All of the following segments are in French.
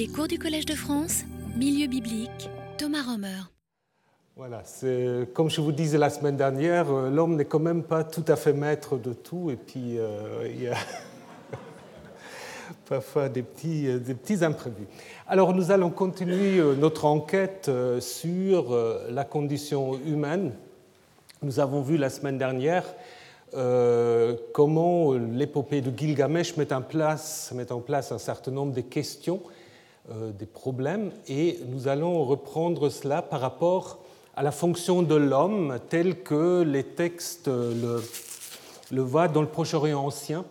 Les cours du Collège de France, Milieu biblique, Thomas Romer. Voilà, comme je vous disais la semaine dernière, euh, l'homme n'est quand même pas tout à fait maître de tout, et puis euh, il y a parfois des petits, euh, des petits imprévus. Alors nous allons continuer notre enquête sur la condition humaine. Nous avons vu la semaine dernière comment l'épopée de Gilgamesh met en, place, met en place un certain nombre de questions des problèmes et nous allons reprendre cela par rapport à la fonction de l'homme tel que les textes le, le voient dans le Proche-Orient ancien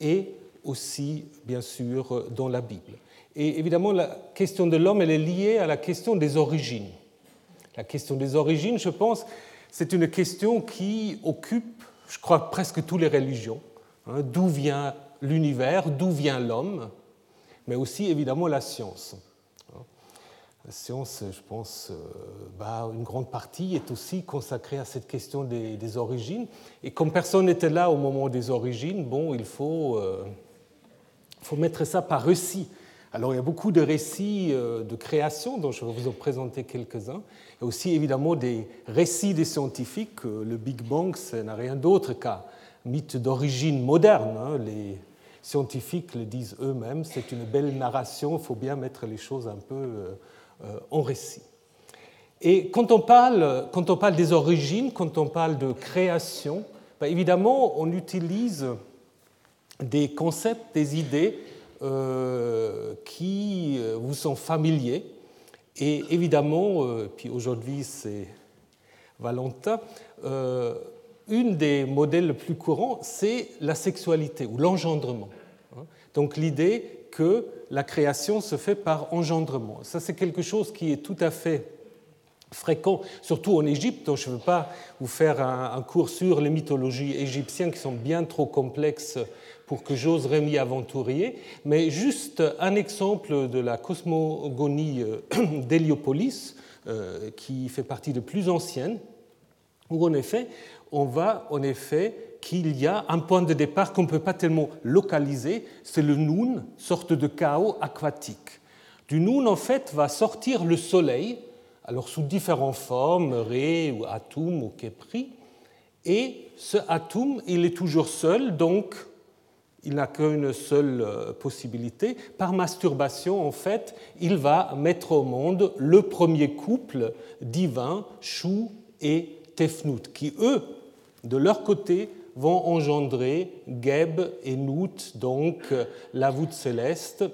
et aussi, bien sûr, dans la Bible. Et évidemment, la question de l'homme, elle est liée à la question des origines. La question des origines, je pense, c'est une question qui occupe, je crois, presque toutes les religions. Hein. d'où vient l'univers, d'où vient l'homme mais aussi évidemment la science. La science, je pense, euh, bah, une grande partie est aussi consacrée à cette question des, origines. Et comme personne n'était là au moment des origines, bon, il faut, euh, faut mettre ça par récit. Alors il y a beaucoup de récits euh, de création dont je vais vous en présenter quelques-uns. Et aussi évidemment des récits des scientifiques. Le Big Bang, ce n'a rien d'autre qu'un mythe d'origine moderne. Hein. Les, scientifiques le disent eux-mêmes, c'est une belle narration, il faut bien mettre les choses un peu euh, euh, en récit. Et quand on, parle, quand on parle des origines, quand on parle de création, ben évidemment, on utilise des concepts, des idées euh, qui vous sont familiers. Et évidemment, puis aujourd'hui c'est Valentin, une des modèles les plus courants, c'est la sexualité ou l'engendrement. Donc l'idée que la création se fait par engendrement. Ça, c'est quelque chose qui est tout à fait fréquent, surtout en Égypte. Je ne veux pas vous faire un, cours sur les mythologies égyptiennes qui sont bien trop complexes pour que j'oserais m'y aventurer, mais juste un exemple de la cosmogonie euh, d'Héliopolis, euh, qui fait partie des plus anciennes, où en effet, on voit en effet qu'il y a un point de départ qu'on ne peut pas tellement localiser, c'est le Noun, sorte de chaos aquatique. Du Noun, en fait, va sortir le Soleil, alors sous différentes formes, Ré ou Atum ou Kepri, et ce Atum, il est toujours seul, donc il n'a qu'une seule euh, possibilité. Par masturbation, en fait, il va mettre au monde le premier couple divin, Chou et Tefnut, qui, eux, de leur côté, vont engendrer Geb et Nout, donc la voûte céleste,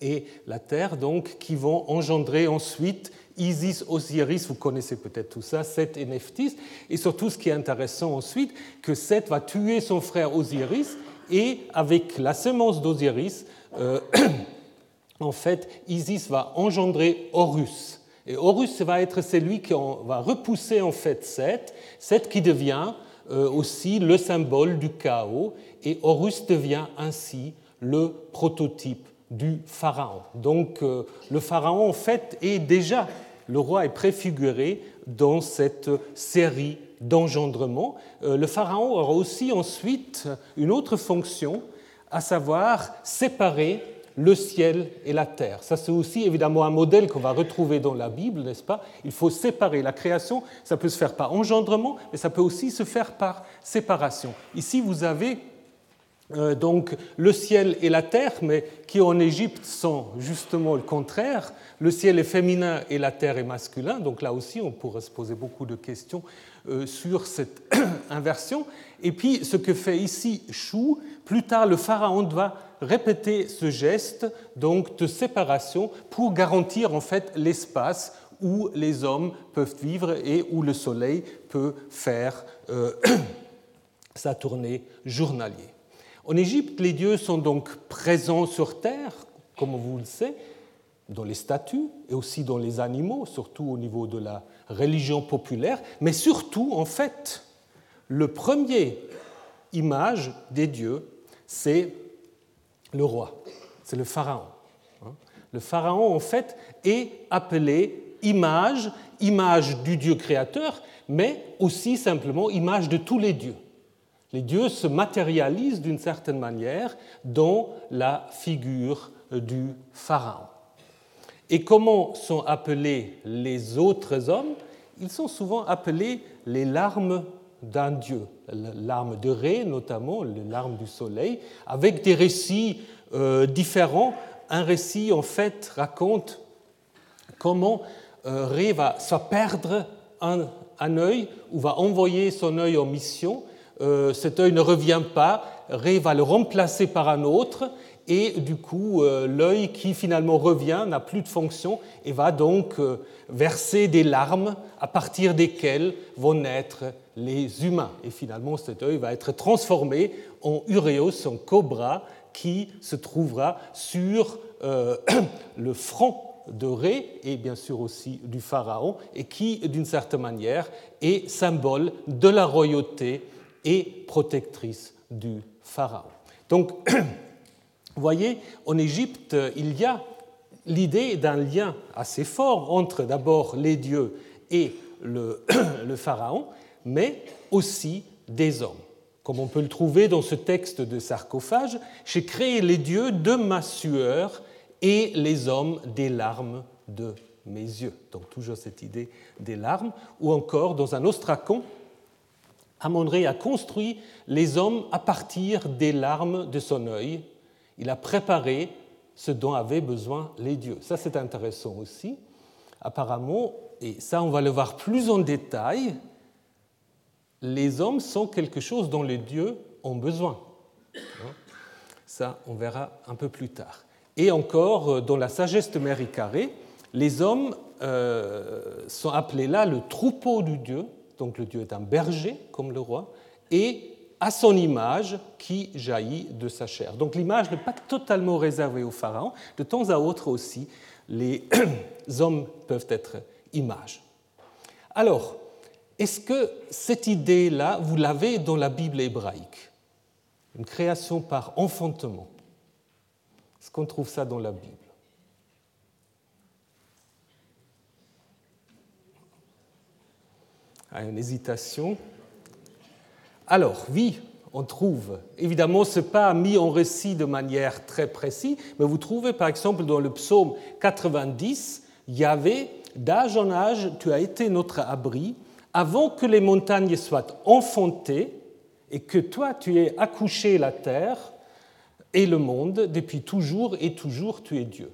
et la terre, donc, qui vont engendrer ensuite Isis, Osiris, vous connaissez peut-être tout ça, Seth et Nephthys, et surtout ce qui est intéressant ensuite, que Seth va tuer son frère Osiris, et avec la semence d'Osiris, euh, en fait, Isis va engendrer Horus. Horus va être celui qui va repousser en fait Seth, Seth qui devient euh, aussi le symbole du chaos, et Horus devient ainsi le prototype du pharaon. Donc euh, le pharaon en fait est déjà, le roi est préfiguré dans cette série d'engendrements. Euh, le pharaon aura aussi ensuite une autre fonction, à savoir séparer le ciel et la terre. Ça, c'est aussi évidemment un modèle qu'on va retrouver dans la Bible, n'est-ce pas? Il faut séparer la création. Ça peut se faire par engendrement, mais ça peut aussi se faire par séparation. Ici, vous avez euh, donc le ciel et la terre, mais qui en Égypte sont justement le contraire. Le ciel est féminin et la terre est masculin. Donc là aussi, on pourrait se poser beaucoup de questions euh, sur cette inversion. Et puis, ce que fait ici Chou, plus tard, le pharaon va répéter ce geste donc de séparation pour garantir en fait l'espace où les hommes peuvent vivre et où le soleil peut faire euh, sa tournée journalière. En Égypte, les dieux sont donc présents sur terre, comme vous le savez, dans les statues et aussi dans les animaux, surtout au niveau de la religion populaire, mais surtout, en fait, le premier image des dieux, c'est le roi, c'est le pharaon. Hein. Le pharaon, en fait, est appelé image, image du Dieu créateur, mais aussi simplement image de tous les dieux. Les dieux se matérialisent d'une certaine manière dans la figure du pharaon. Et comment sont appelés les autres hommes? Ils sont souvent appelés les larmes d'un dieu, l'arme de Ré notamment, les larmes du soleil, avec des récits euh, différents. Un récit en fait raconte comment euh, Ré va perdre un, un œil ou va envoyer son œil en mission. Euh, cet œil ne revient pas, Ré va le remplacer par un autre et du coup l'œil qui finalement revient n'a plus de fonction et va donc verser des larmes à partir desquelles vont naître les humains. Et finalement, cet œil va être transformé en uréos, en cobra, qui se trouvera sur euh, le front de Ré et bien sûr aussi du pharaon, et qui, d'une certaine manière, est symbole de la royauté et protectrice du pharaon. Donc, vous voyez, en Égypte, il y a l'idée d'un lien assez fort entre d'abord les dieux et le, pharaon, mais aussi des hommes. Comme on peut le trouver dans ce texte de sarcophage, j'ai créé les dieux de ma sueur et les hommes des larmes de mes yeux. Donc toujours cette idée des larmes. Ou encore dans un ostracon, Amon-Ré a construit les hommes à partir des larmes de son œil. Il a préparé ce dont avaient besoin les dieux. Ça c'est intéressant aussi. Apparemment, et ça on va le voir plus en détail, les hommes sont quelque chose dont les dieux ont besoin. Ça, on verra un peu plus tard. Et encore, euh, dans la sagesse de Méricaré, les hommes euh, sont appelés là le troupeau du dieu, donc le dieu est un berger comme le roi, et à son image qui jaillit de sa chair. Donc l'image n'est pas totalement réservée au pharaon, de temps à autre aussi, les hommes peuvent être images. Alors, est-ce que cette idée-là, vous l'avez dans la Bible hébraïque? Une création par enfantement. Est-ce qu'on trouve ça dans la Bible? Ah, Une hésitation. Alors, oui, on trouve. Évidemment, ce n'est pas mis en récit de manière très précise, mais vous trouvez par exemple dans le psaume 90, Yahvé, d'âge en âge, tu as été notre abri, avant que les montagnes soient enfantées et que toi tu aies accouché la terre et le monde, depuis toujours et toujours tu es Dieu.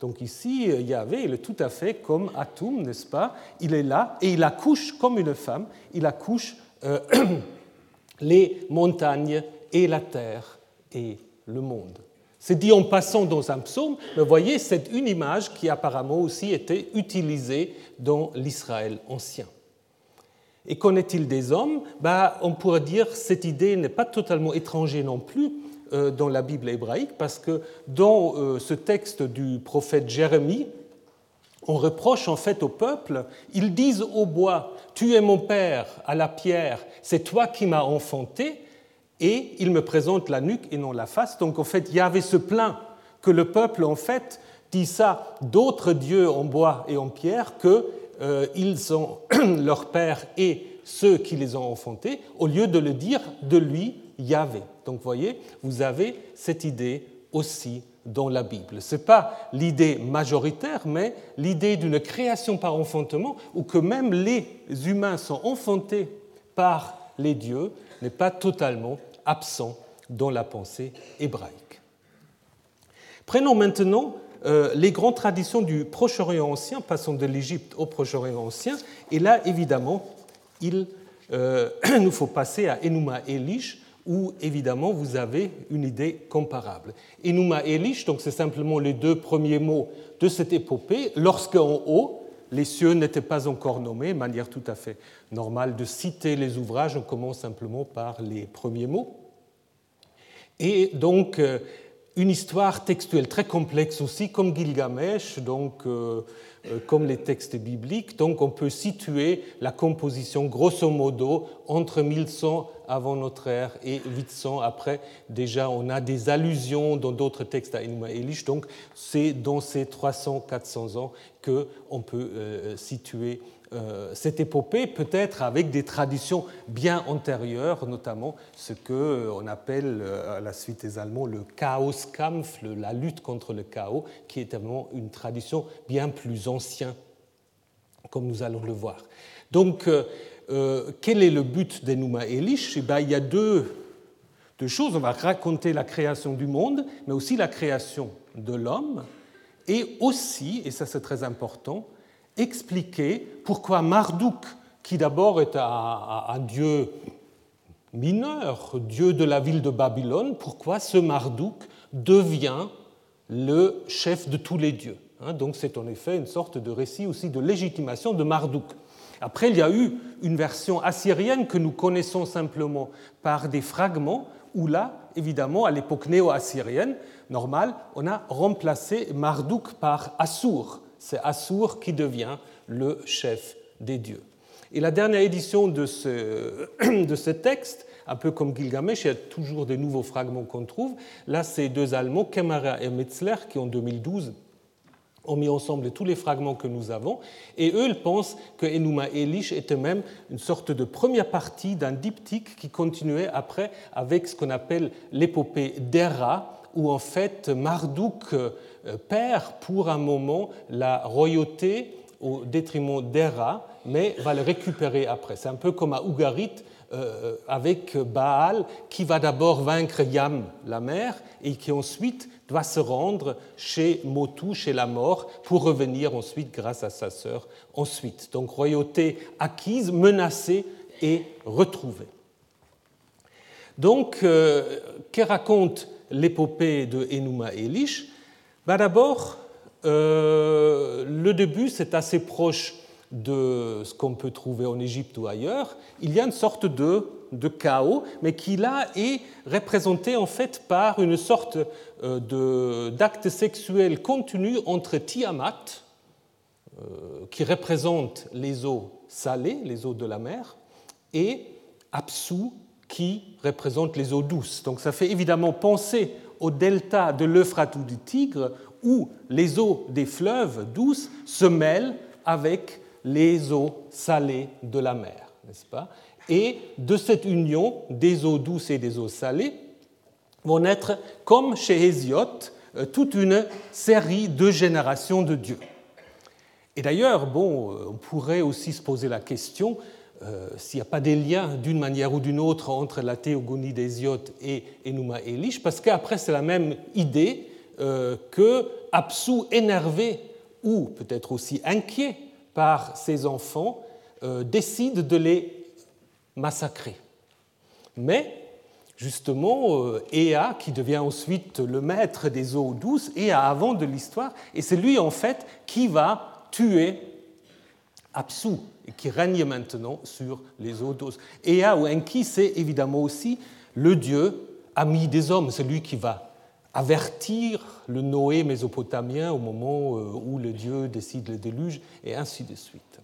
Donc ici, Yahvé, il est tout à fait comme Atum, n'est-ce pas? Il est là et il accouche comme une femme, il accouche euh, les montagnes et la terre et le monde. C'est dit en passant dans un psaume, mais voyez, c'est une image qui apparemment aussi était utilisée dans l'Israël ancien. Et qu'en est-il des hommes? Bah, On pourrait dire que cette idée n'est pas totalement étrangère non plus euh, dans la Bible hébraïque, parce que dans euh, ce texte du prophète Jérémie, on reproche en fait au peuple, ils disent au bois, tu es mon père, à la pierre, c'est toi qui m'as enfanté, et ils me présentent la nuque et non la face. Donc en fait, il y avait ce plaint que le peuple en fait dit ça d'autres dieux en bois et en pierre que euh, ils sont leur père et ceux qui les ont enfantés, au lieu de le dire de lui, Yahvé. Donc voyez, vous avez cette idée aussi dans la Bible. Ce n'est pas l'idée majoritaire, mais l'idée d'une création par enfantement, où que même les humains sont enfantés par les dieux, n'est pas totalement absent dans la pensée hébraïque. Prenons maintenant euh, les grandes traditions du Proche-Orient ancien, passons de l'Égypte au Proche-Orient ancien, et là, évidemment, il euh, nous faut passer à Enuma Elish, où évidemment vous avez une idée comparable. Enuma Elish, donc c'est simplement les deux premiers mots de cette épopée, lorsqu'en haut, les cieux n'étaient pas encore nommés, manière tout à fait normale de citer les ouvrages, on commence simplement par les premiers mots. Et donc, euh, une histoire textuelle très complexe aussi, comme Gilgamesh, donc, euh, euh, comme les textes bibliques. Donc on peut situer la composition grosso modo entre 1100 avant notre ère et 800 après. Déjà, on a des allusions dans d'autres textes à Enuma Elish. Donc c'est dans ces 300-400 ans qu'on peut euh, situer cette épopée peut-être avec des traditions bien antérieures, notamment ce qu'on appelle à la suite des Allemands le Chaoskampf, la lutte contre le chaos, qui est vraiment une tradition bien plus ancienne, comme nous allons le voir. Donc, quel est le but d'Enuma Elish? Eh bien, Il y a deux choses. On va raconter la création du monde, mais aussi la création de l'homme, et aussi, et ça c'est très important, expliquer pourquoi Marduk, qui d'abord est un, dieu mineur, dieu de la ville de Babylone, pourquoi ce Marduk devient le chef de tous les dieux. Hein? Donc c'est en effet une sorte de récit aussi de légitimation de Marduk. Après, il y a eu une version assyrienne que nous connaissons simplement par des fragments, où là, évidemment, à l'époque néo-assyrienne, normale, on a remplacé Marduk par Assur, c'est Assur qui devient le chef des dieux. Et la dernière édition de ce, de ce texte, un peu comme Gilgamesh, il y a toujours des nouveaux fragments qu'on trouve. Là, c'est deux Allemands, Kemmerer et Metzler, qui en 2012 ont mis ensemble tous les fragments que nous avons, et eux, ils pensent que Enuma Elish était même une sorte de première partie d'un diptyque qui continuait après avec ce qu'on appelle l'épopée d'Era, où en fait Marduk euh, perd pour un moment la royauté au détriment d'Era, mais va le récupérer après. C'est un peu comme à Ougarit euh, avec Baal, qui va d'abord vaincre Yam, la mère, et qui ensuite doit se rendre chez Motu, chez la mort, pour revenir ensuite grâce à sa sœur ensuite. Donc royauté acquise, menacée et retrouvée. Donc, euh, que raconte l'épopée de Enuma Elish? Bah, d'abord, euh, le début, c'est assez proche de ce qu'on peut trouver en Égypte ou ailleurs. Il y a une sorte de, de chaos, mais qui là est représenté en fait par une sorte euh, d'acte sexuel contenu entre Tiamat, euh, qui représente les eaux salées, les eaux de la mer, et Apsu, qui représente les eaux douces. Donc ça fait évidemment penser au delta de l'Euphrate ou du Tigre, où les eaux des fleuves douces se mêlent avec les eaux salées de la mer, n'est-ce pas? Et de cette union des eaux douces et des eaux salées vont naître, comme chez Hésiote, euh, toute une série de générations de dieux. Et d'ailleurs, bon, euh, on pourrait aussi se poser la question euh, s'il n'y a pas des liens d'une manière ou d'une autre entre la théogonie d'Hésiote et Enuma Elish, parce qu'après c'est la même idée euh, que Apsu, énervé ou peut-être aussi inquiet par ses enfants, euh, décide de les massacrer. Mais justement, Ea, qui devient ensuite le maître des eaux douces, Ea avant de l'histoire, et c'est lui en fait qui va tuer Apsu, qui règne maintenant sur les eaux douces. Ea ou Enki, c'est évidemment aussi le dieu ami des hommes, c'est lui qui va avertir le Noé mésopotamien au moment euh, où le dieu décide le déluge, et ainsi de suite.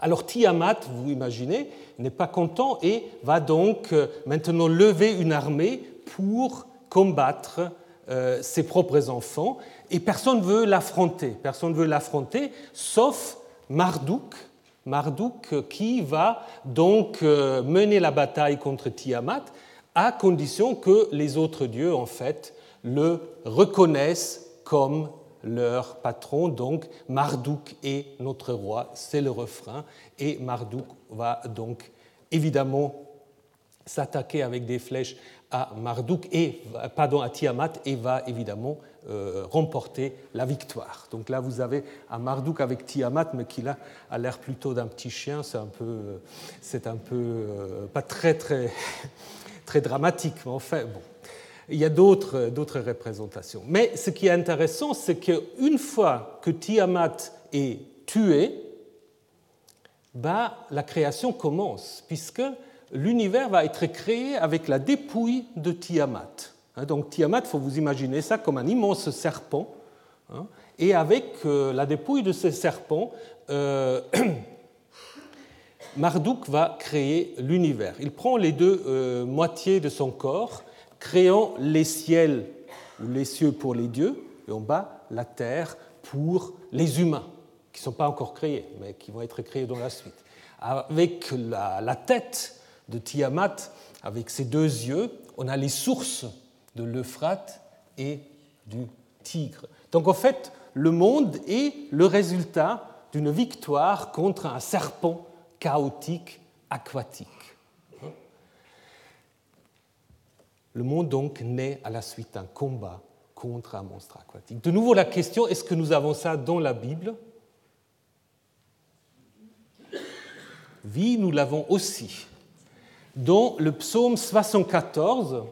Alors Tiamat, vous imaginez, n'est pas content et va donc euh, maintenant lever une armée pour combattre euh, ses propres enfants, et personne ne veut l'affronter, personne ne veut l'affronter, sauf Marduk, Marduk qui va donc euh, mener la bataille contre Tiamat à condition que les autres dieux, en fait, le reconnaissent comme leur patron. Donc Marduk est notre roi, c'est le refrain. Et Marduk va donc évidemment s'attaquer avec des flèches à Marduk et à Tiamat et va évidemment euh, remporter la victoire. Donc là, vous avez un Marduk avec Tiamat, mais qui là a l'air plutôt d'un petit chien. C'est un peu, c'est un peu euh, pas très très très dramatique, mais enfin bon. Il y a d'autres, d'autres représentations. Mais ce qui est intéressant, c'est qu'une fois que Tiamat est tué, bah, la création commence, puisque l'univers va être créé avec la dépouille de Tiamat. Hein, donc Tiamat, faut vous imaginer ça comme un immense serpent. Hein, et avec euh, la dépouille de ce serpent, euh, Marduk va créer l'univers. Il prend les deux euh, moitiés de son corps, créant les ciels ou les cieux pour les dieux, et en bas la terre pour les humains, qui ne sont pas encore créés, mais qui vont être créés dans la suite. Avec la, tête de Tiamat, avec ses deux yeux, on a les sources de l'Euphrate et du Tigre. Donc en fait, le monde est le résultat d'une victoire contre un serpent chaotique aquatique. Le monde donc naît à la suite d'un combat contre un monstre aquatique. De nouveau la question, est-ce que nous avons ça dans la Bible? Oui, nous l'avons aussi. Dans le psaume 74,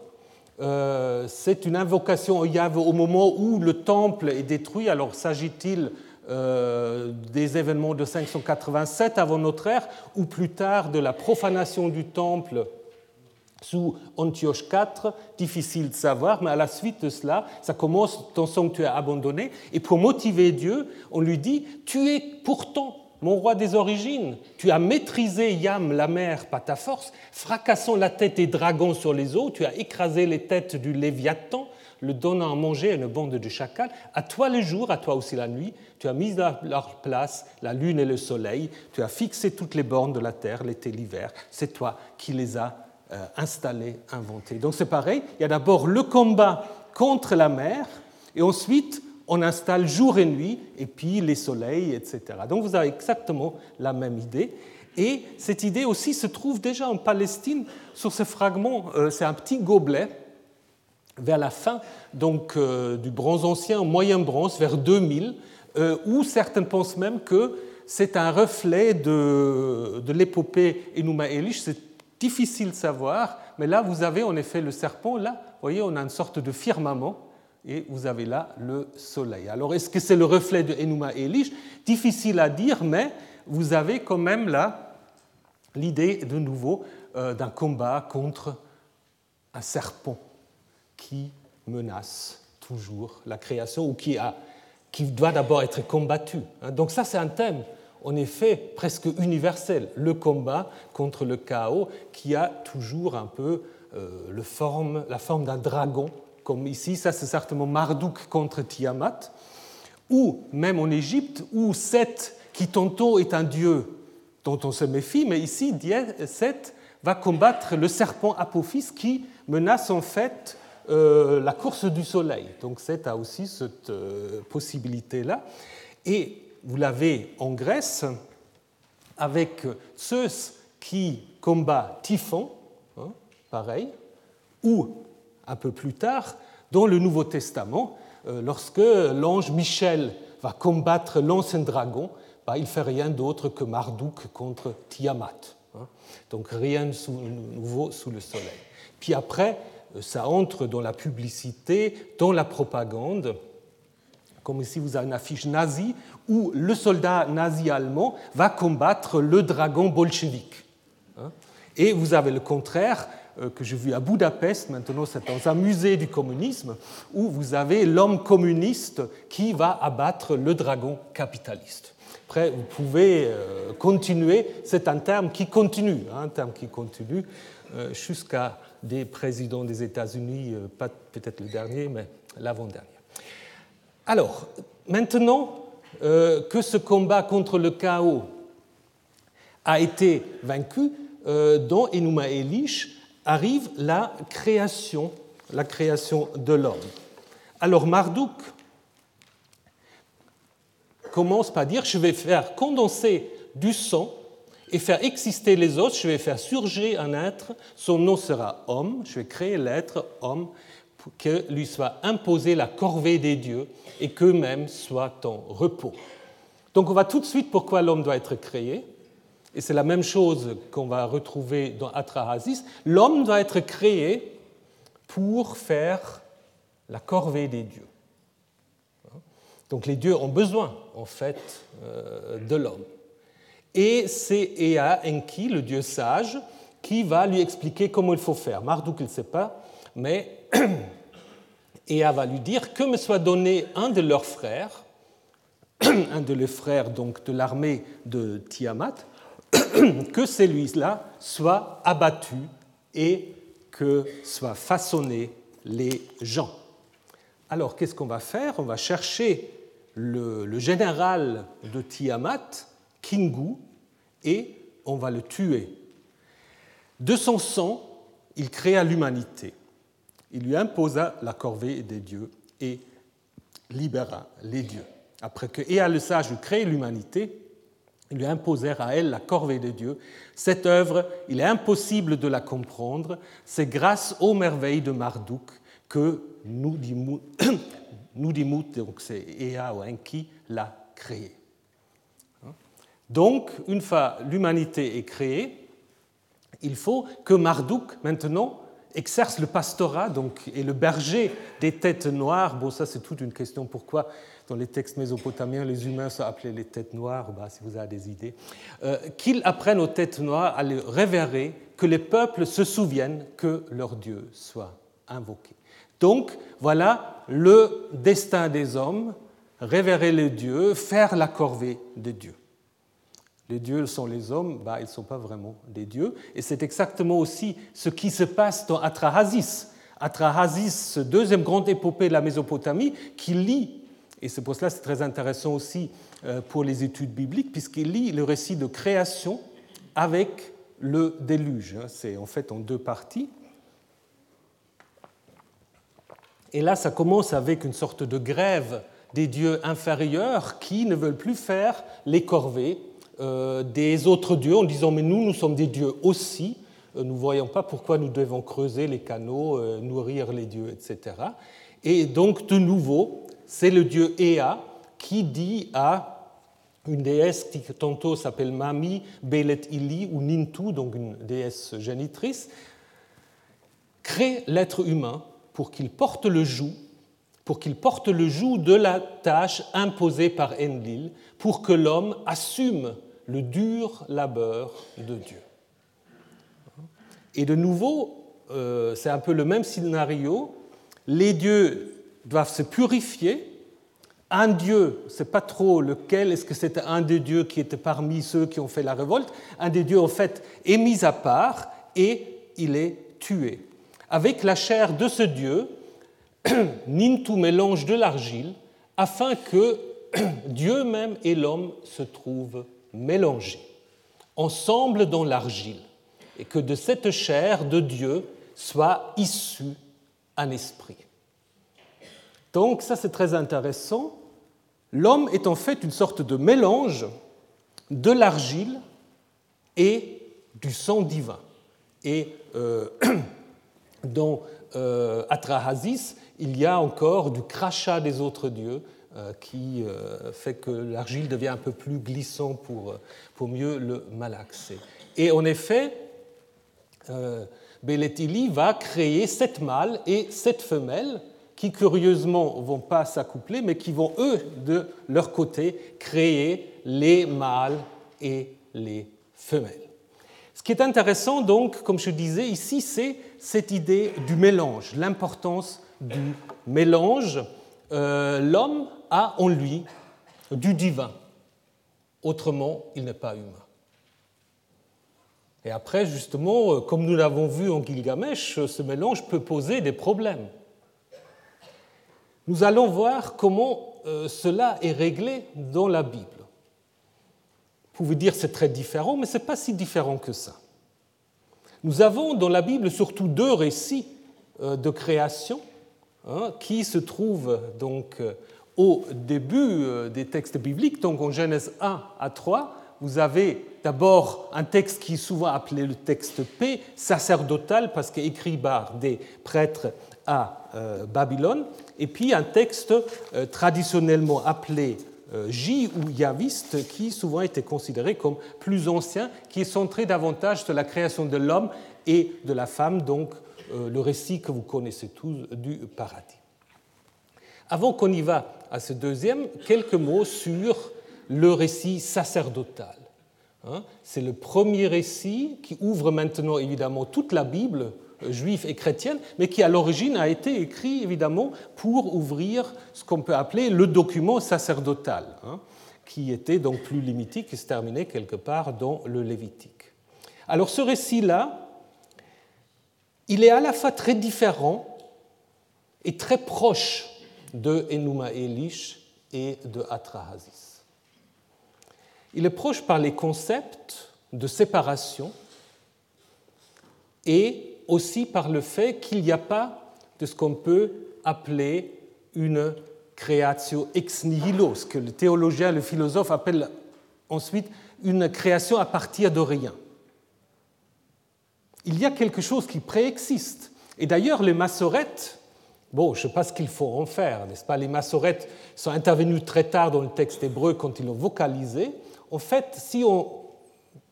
euh, c'est une invocation au Yahvé au moment où le temple est détruit. Alors s'agit-il euh, des événements de 587 avant notre ère ou plus tard de la profanation du temple sous Antioche IV, difficile de savoir, mais à la suite de cela, ça commence ton sanctuaire abandonné, et pour motiver Dieu, on lui dit, tu es pourtant mon roi des origines, tu as maîtrisé Yam, la mer, par ta force, fracassant la tête des dragons sur les eaux, tu as écrasé les têtes du Léviathan, le donnant à manger à une bande de chacals. À toi le jour, à toi aussi la nuit, tu as mis à leur place la lune et le soleil, tu as fixé toutes les bornes de la terre, l'été, l'hiver. C'est toi qui les as euh, installés, inventés. Donc c'est pareil, il y a d'abord le combat contre la mer, et ensuite on installe jour et nuit, et puis les soleils, etc. Donc vous avez exactement la même idée. Et cette idée aussi se trouve déjà en Palestine sur ce fragment, euh, c'est un petit gobelet vers la fin donc, euh, du bronze ancien, moyen bronze, vers 2000, euh, où certains pensent même que c'est un reflet de, de l'épopée Enuma Elish. C'est difficile de savoir, mais là vous avez en effet le serpent, là, vous voyez, on a une sorte de firmament et vous avez là le soleil. Alors est-ce que c'est le reflet de Enuma Elish Difficile à dire, mais vous avez quand même là l'idée de nouveau euh, d'un combat contre un serpent qui menace toujours la création ou qui, doit d'abord être combattu. Hein. Donc ça c'est un thème en effet presque universel, le combat contre le chaos qui a toujours un peu euh, la forme d'un dragon comme ici, ça c'est certainement Marduk contre Tiamat, ou même en Égypte, où Seth, qui tantôt est un dieu dont on se méfie, mais ici, Seth va combattre le serpent Apophis qui menace en fait euh, la course du soleil. Donc Seth a aussi cette euh, possibilité-là. Et vous l'avez en Grèce avec Zeus qui combat Typhon, hein, pareil, ou un peu plus tard, dans le Nouveau Testament, euh, lorsque l'ange Michel va combattre l'ancien dragon, bah, il ne fait rien d'autre que Marduk contre Tiamat. Hein. Donc rien de nouveau sous le soleil. Puis après, euh, ça entre dans la publicité, dans la propagande, comme ici vous avez une affiche nazie, où le soldat nazi allemand va combattre le dragon bolchevique. Hein. Et vous avez le contraire, que j'ai vu à Budapest, maintenant c'est dans un musée du communisme, où vous avez l'homme communiste qui va abattre le dragon capitaliste. Après, vous pouvez euh, continuer, c'est un terme qui continue, hein, un terme qui continue euh, jusqu'à des présidents des États-Unis, peut-être le dernier, mais l'avant-dernier. Alors, maintenant que ce combat contre le chaos a été vaincu, dans Enuma Elish, arrive la création, la création de l'homme. Alors Marduk commence par dire je vais faire condenser du sang et faire exister les os, je vais faire surgir un être, son nom sera homme, je vais créer l'être homme pour que lui soit imposée la corvée des dieux et qu'eux-mêmes soient en repos. Donc on va tout de suite pourquoi l'homme doit être créé et c'est la même chose qu'on va retrouver dans Atrahasis, l'homme doit être créé pour faire la corvée des dieux. Donc les dieux ont besoin, en fait, euh, de l'homme. Et c'est Ea Enki, le dieu sage, qui va lui expliquer comment il faut faire. Marduk, il ne sait pas, mais Ea va lui dire que me soit donné un de leurs frères, un de les frères donc de l'armée de Tiamat, que celui-là soit abattu et que soient façonnés les gens. Alors, qu'est-ce qu'on va faire? On va chercher le, général de Tiamat, Kingu, et on va le tuer. De son sang, il créa l'humanité. Il lui imposa la corvée des dieux et libéra les dieux. Après que Ea le sage eut créé l'humanité, ils lui imposèrent à elle la corvée des dieux. Cette œuvre, il est impossible de la comprendre. C'est grâce aux merveilles de Marduk que Nudimut, donc c'est Ea ou Enki, l'a créé. Donc, une fois l'humanité est créée, il faut que Marduk, maintenant, exerce le pastorat donc, et le berger des têtes noires. Bon, ça, c'est toute une question. Pourquoi, dans les textes mésopotamiens, les humains sont appelés les têtes noires bah, Si vous avez des idées. Euh, Qu'ils apprennent aux têtes noires à les révérer, que les peuples se souviennent que leur Dieu soit invoqué. Donc, voilà le destin des hommes, révérer les dieux, faire la corvée des dieux. Les dieux sont les hommes, bah, ils ne sont pas vraiment des dieux. Et c'est exactement aussi ce qui se passe dans Atrahasis. Atrahasis, ce deuxième grande épopée de la Mésopotamie, qui lit, et c'est pour cela c'est très intéressant aussi euh, pour les études bibliques, puisqu'il lit le récit de création avec le déluge. C'est en fait en deux parties. Et là, ça commence avec une sorte de grève des dieux inférieurs qui ne veulent plus faire les corvées euh, des autres dieux en disant mais nous, nous sommes des dieux aussi, euh, nous ne voyons pas pourquoi nous devons creuser les canaux, nourrir les dieux, etc. Et donc de nouveau, c'est le dieu Ea qui dit à une déesse qui tantôt s'appelle Mami, Belet Ili ou Nintu, donc une déesse génitrice, crée l'être humain pour qu'il porte le joug, pour qu'il porte le joug de la tâche imposée par Enlil, pour que l'homme assume le dur labeur de Dieu. Et de nouveau, euh, c'est un peu le même scénario. Les dieux doivent se purifier. Un dieu, c'est pas trop lequel, est-ce que c'était un des dieux qui était parmi ceux qui ont fait la révolte? Un des dieux, en fait, est mis à part et il est tué. Avec la chair de ce dieu, Nintu mélange de l'argile afin que Dieu même et l'homme se trouvent mélangés, ensemble dans l'argile, et que de cette chair de Dieu soit issu un esprit. Donc ça c'est très intéressant. L'homme est en fait une sorte de mélange de l'argile et du sang divin. Et euh, dans euh, Atrahasis, il y a encore du crachat des autres dieux, euh, qui euh, fait que l'argile devient un peu plus glissant pour, pour mieux le malaxer. Et en effet, Belletili va créer sept mâles et sept femelles qui curieusement vont pas s'accoupler, mais qui vont eux de leur côté créer les mâles et les femelles. Ce qui est intéressant donc, comme je disais ici, c'est cette idée du mélange, l'importance du mélange. L'homme a en lui du divin. Autrement, il n'est pas humain. Et après, justement, euh, comme nous l'avons vu en Gilgamesh, ce mélange peut poser des problèmes. Nous allons voir comment euh, cela est réglé dans la Bible. Vous pouvez dire c'est très différent, mais ce n'est pas si différent que ça. Nous avons dans la Bible surtout deux récits euh, de création hein, qui se trouvent donc au début euh, des textes bibliques, donc en Genèse 1 à 3, vous avez d'abord un texte qui est souvent appelé le texte P, sacerdotal, parce qu'écrit par des prêtres à euh, Babylone, et puis un texte euh, traditionnellement appelé J ou Yaviste, qui souvent était considéré comme plus ancien, qui est centré davantage sur la création de l'homme et de la femme, donc le récit que vous connaissez tous du paradis. Avant qu'on y va à ce deuxième, quelques mots sur le récit sacerdotal. Hein. C'est le premier récit qui ouvre maintenant évidemment toute la Bible euh, juive et chrétienne, mais qui à l'origine a été écrit évidemment pour ouvrir ce qu'on peut appeler le document sacerdotal, hein, qui était donc plus limité, qui se terminait quelque part dans le Lévitique. Alors ce récit-là, il est à la fois très différent et très proche de Enuma Elish et de Atrahasis. Il est proche par les concepts de séparation et aussi par le fait qu'il n'y a pas de ce qu'on peut appeler une créatio ex nihilo, ce que le théologien, le philosophe appelle ensuite une création à partir de rien. Il y a quelque chose qui préexiste. Et d'ailleurs, les massorettes, bon, je ne sais pas ce qu'il faut en faire, n'est-ce pas? Les massorettes sont intervenus très tard dans le texte hébreu quand ils l'ont vocalisé. En fait, si on,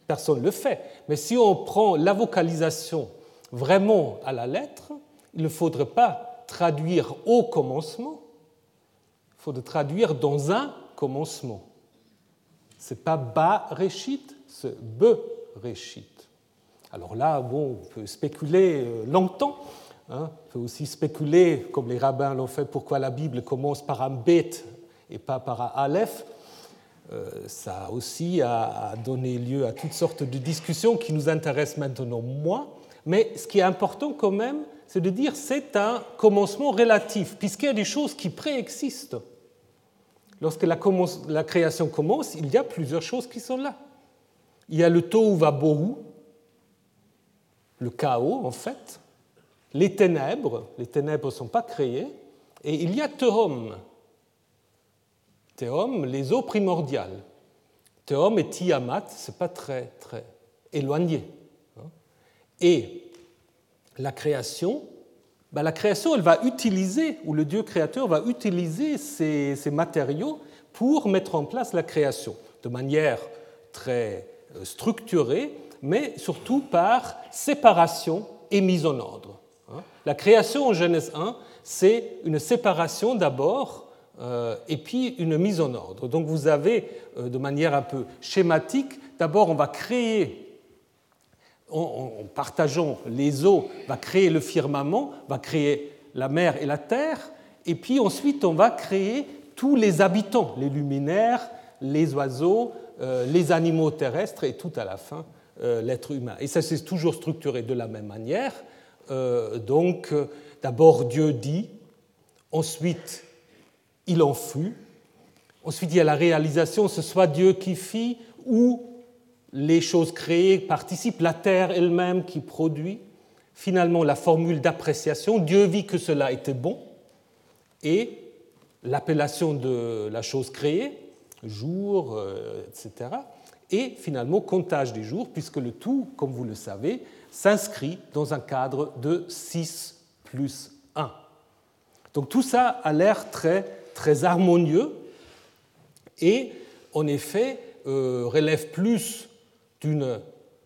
personne ne le fait, mais si on prend la vocalisation vraiment à la lettre, il ne faudrait pas traduire au commencement, il faudrait traduire dans un commencement. Ce n'est pas ba réchit, c'est be réchit. Alors là, bon, on peut spéculer euh, longtemps. Hein. on peut aussi spéculer, comme les rabbins l'ont fait, pourquoi la Bible commence par un bet et pas par un aleph. Euh, ça aussi a donné lieu à toutes sortes de discussions qui nous intéressent maintenant moins. Mais ce qui est important quand même, c'est de dire c'est un commencement relatif, puisqu'il y a des choses qui préexistent. Lorsque la, création commence, il y a plusieurs choses qui sont là. Il y a le tohu vabohu, le chaos en fait, les ténèbres, les ténèbres ne sont pas créées, et il y a Tehom. Tehom, les eaux primordiales. Tehom et Tiamat, ce n'est pas très, très éloigné. Et la création, ben la création, elle va utiliser, ou le Dieu créateur va utiliser ces, ces matériaux pour mettre en place la création de manière très euh, structurée mais surtout par séparation et mise en ordre. Hein. La création en Genèse 1, c'est une séparation d'abord euh, et puis une mise en ordre. Donc vous avez, euh, de manière un peu schématique, d'abord on va créer, en, partageant les eaux, va créer le firmament, va créer la mer et la terre, et puis ensuite on va créer tous les habitants, les luminaires, les oiseaux, euh, les animaux terrestres et tout à la fin euh, l'être humain. Et ça s'est toujours structuré de la même manière. Euh, donc, d'abord Dieu dit, ensuite il en fut, ensuite il y a la réalisation, ce soit Dieu qui fit ou les choses créées participent, la terre elle-même qui produit. Finalement, la formule d'appréciation, Dieu vit que cela était bon, et l'appellation de la chose créée, jour, etc et finalement comptage des jours, puisque le tout, comme vous le savez, s'inscrit dans un cadre de 6 plus 1. Donc tout ça a l'air très, très harmonieux et en effet euh, relève plus d'une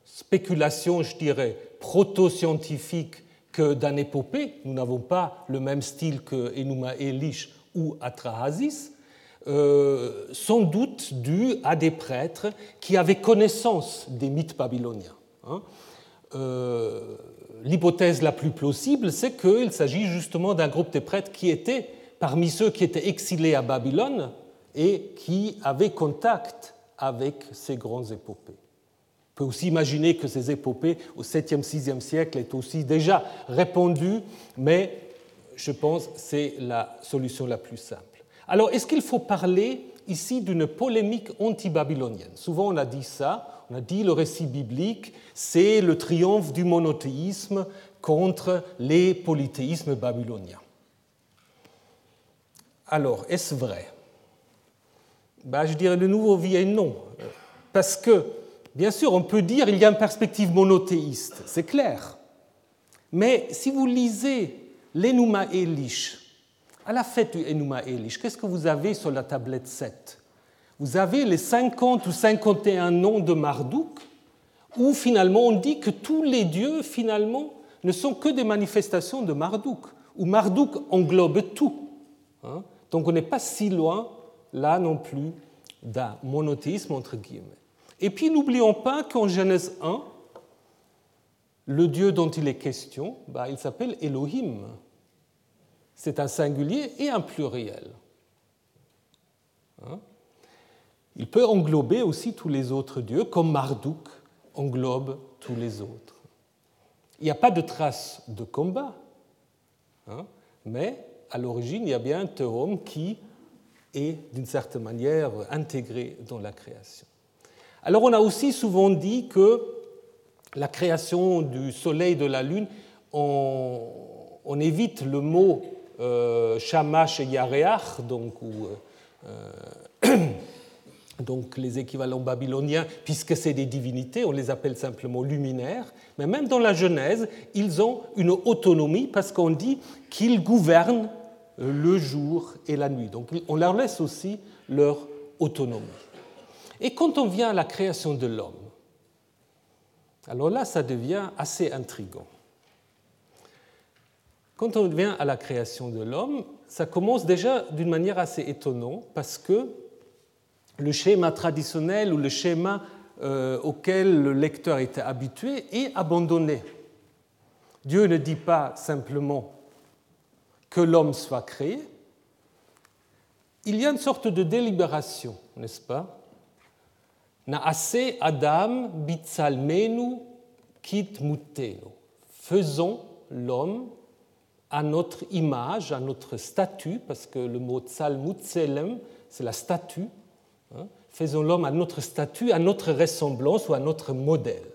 spéculation, je dirais, proto-scientifique que d'un épopée. Nous n'avons pas le même style que Enuma Elish ou Atrahasis, euh, sans doute dû à des prêtres qui avaient connaissance des mythes babyloniens. Hein. Euh, l'hypothèse la plus plausible, c'est qu'il s'agit justement d'un groupe de prêtres qui étaient parmi ceux qui étaient exilés à Babylone et qui avaient contact avec ces grandes épopées. Peut aussi imaginer que ces épopées au 7e, 6e siècle est aussi déjà répandues, mais je pense que c'est la solution la plus simple. Alors, est-ce qu'il faut parler ici d'une polémique anti-babylonienne? Souvent, on a dit ça, on a dit le récit biblique, c'est le triomphe du monothéisme contre les polythéismes babyloniens. Alors, est-ce vrai? Ben, Je dirais de nouveau oui et non. Parce que, bien sûr, on peut dire qu'il y a une perspective monothéiste, c'est clair. Mais si vous lisez l'Enuma Elish, à la fête du Enuma Elish, qu'est-ce que vous avez sur la tablette 7 Vous avez les 50 ou 51 noms de Marduk, où finalement on dit que tous les dieux, finalement, ne sont que des manifestations de Marduk, où Marduk englobe tout. Hein. Donc on n'est pas si loin, là non plus, d'un monothéisme, entre guillemets. Et puis n'oublions pas qu'en Genèse 1, le Dieu dont il est question, bah, il s'appelle Elohim c'est un singulier et un pluriel. Hein? Il peut englober aussi tous les autres dieux, comme Marduk englobe tous les autres. Il n'y a pas de trace de combat, hein? mais à l'origine, il y a bien un théorème qui et d'une certaine manière intégré dans la création. Alors on a aussi souvent dit que la création du Soleil et de la Lune, on, évite le mot euh, Shamash et Yareach, donc, euh, donc les équivalents babyloniens, puisque c'est des divinités, on les appelle simplement luminaires, mais même dans la Genèse, ils ont une autonomie parce qu'on dit qu'ils gouvernent le jour et la nuit. Donc on leur laisse aussi leur autonomie. Et quand on vient à la création de l'homme, alors là, ça devient assez intrigant. Quand on vient à la création de l'homme, ça commence déjà d'une manière assez étonnante parce que le schéma traditionnel ou le schéma euh, auquel le lecteur était habitué est abandonné. Dieu ne dit pas simplement que l'homme soit créé, il y a une sorte de délibération, n'est-ce pas? Naase Adam bitzalmenu kit mutenu. Faisons l'homme à notre image, à notre statut, parce que le mot tzalmutzelem, c'est la statue. Hein. Faisons l'homme à notre statut, à notre ressemblance ou à notre modèle.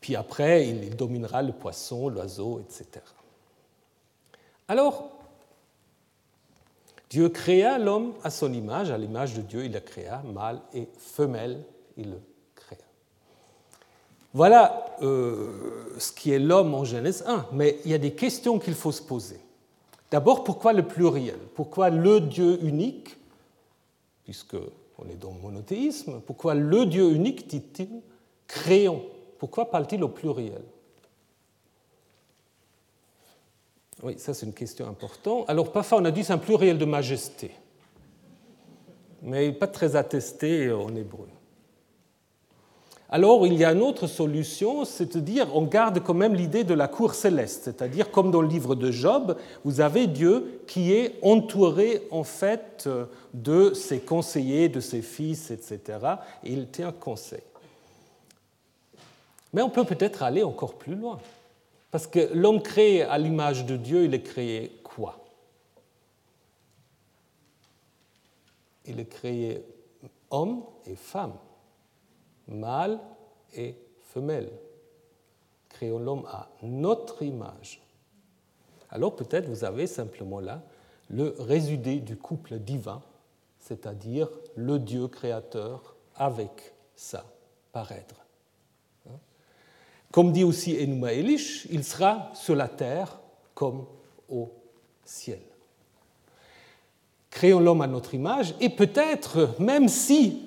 Puis après, il dominera le poisson, l'oiseau, etc. Alors, Dieu créa l'homme à son image, à l'image de Dieu, il le créa, mâle et femelle, il le créa. Voilà euh, ce qui est l'homme en Genèse 1, mais il y a des questions qu'il faut se poser. D'abord, pourquoi le pluriel? Pourquoi le Dieu unique Puisque on est dans le monothéisme, pourquoi le Dieu unique dit-il créons Pourquoi parle-t-il au pluriel? Oui, ça c'est une question importante. Alors parfois on a dit c'est un pluriel de majesté, mais pas très attesté en hébreu. Alors il y a une autre solution, c'est de dire on garde quand même l'idée de la cour céleste, c'est-à-dire comme dans le livre de Job, vous avez Dieu qui est entouré en fait de ses conseillers, de ses fils, etc. Et il tient conseil. Mais on peut peut-être aller encore plus loin. Parce que l'homme créé à l'image de Dieu, il est créé quoi? Il est créé homme et femme, mâle et femelle. Créons l'homme à notre image. Alors peut-être vous avez simplement là le résumé du couple divin, c'est-à-dire le Dieu créateur avec sa parèdre. Comme dit aussi Enuma Elish, il sera sur la terre comme au ciel. Créons l'homme à notre image et peut-être, même si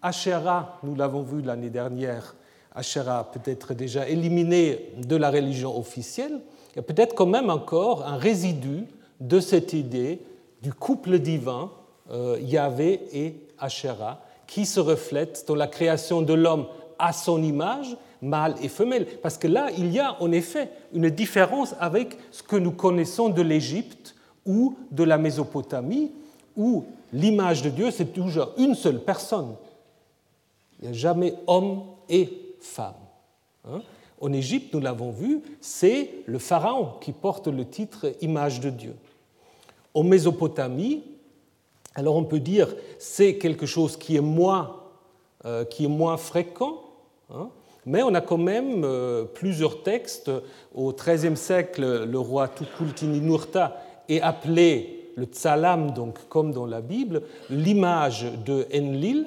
Asherah, nous l'avons vu l'année dernière, Asherah peut être déjà éliminé de la religion officielle, il y a peut-être quand même encore un résidu de cette idée du couple divin euh, Yahvé et Asherah qui se reflète dans la création de l'homme à son image mâle et femelle. Parce que là, il y a en effet une différence avec ce que nous connaissons de l'Égypte ou de la Mésopotamie, où l'image de Dieu, c'est toujours une seule personne. Il n'y a jamais homme et femme. Hein. en Égypte, nous l'avons vu, c'est le pharaon qui porte le titre image de Dieu. En Mésopotamie, alors on peut dire c'est quelque chose qui est moins, euh, qui est moins fréquent, hein, mais on a quand même euh, plusieurs textes. Au XIIIe siècle, le roi Tukulti-Ninurta est appelé le Tsalam, donc comme dans la Bible, l'image de Enlil.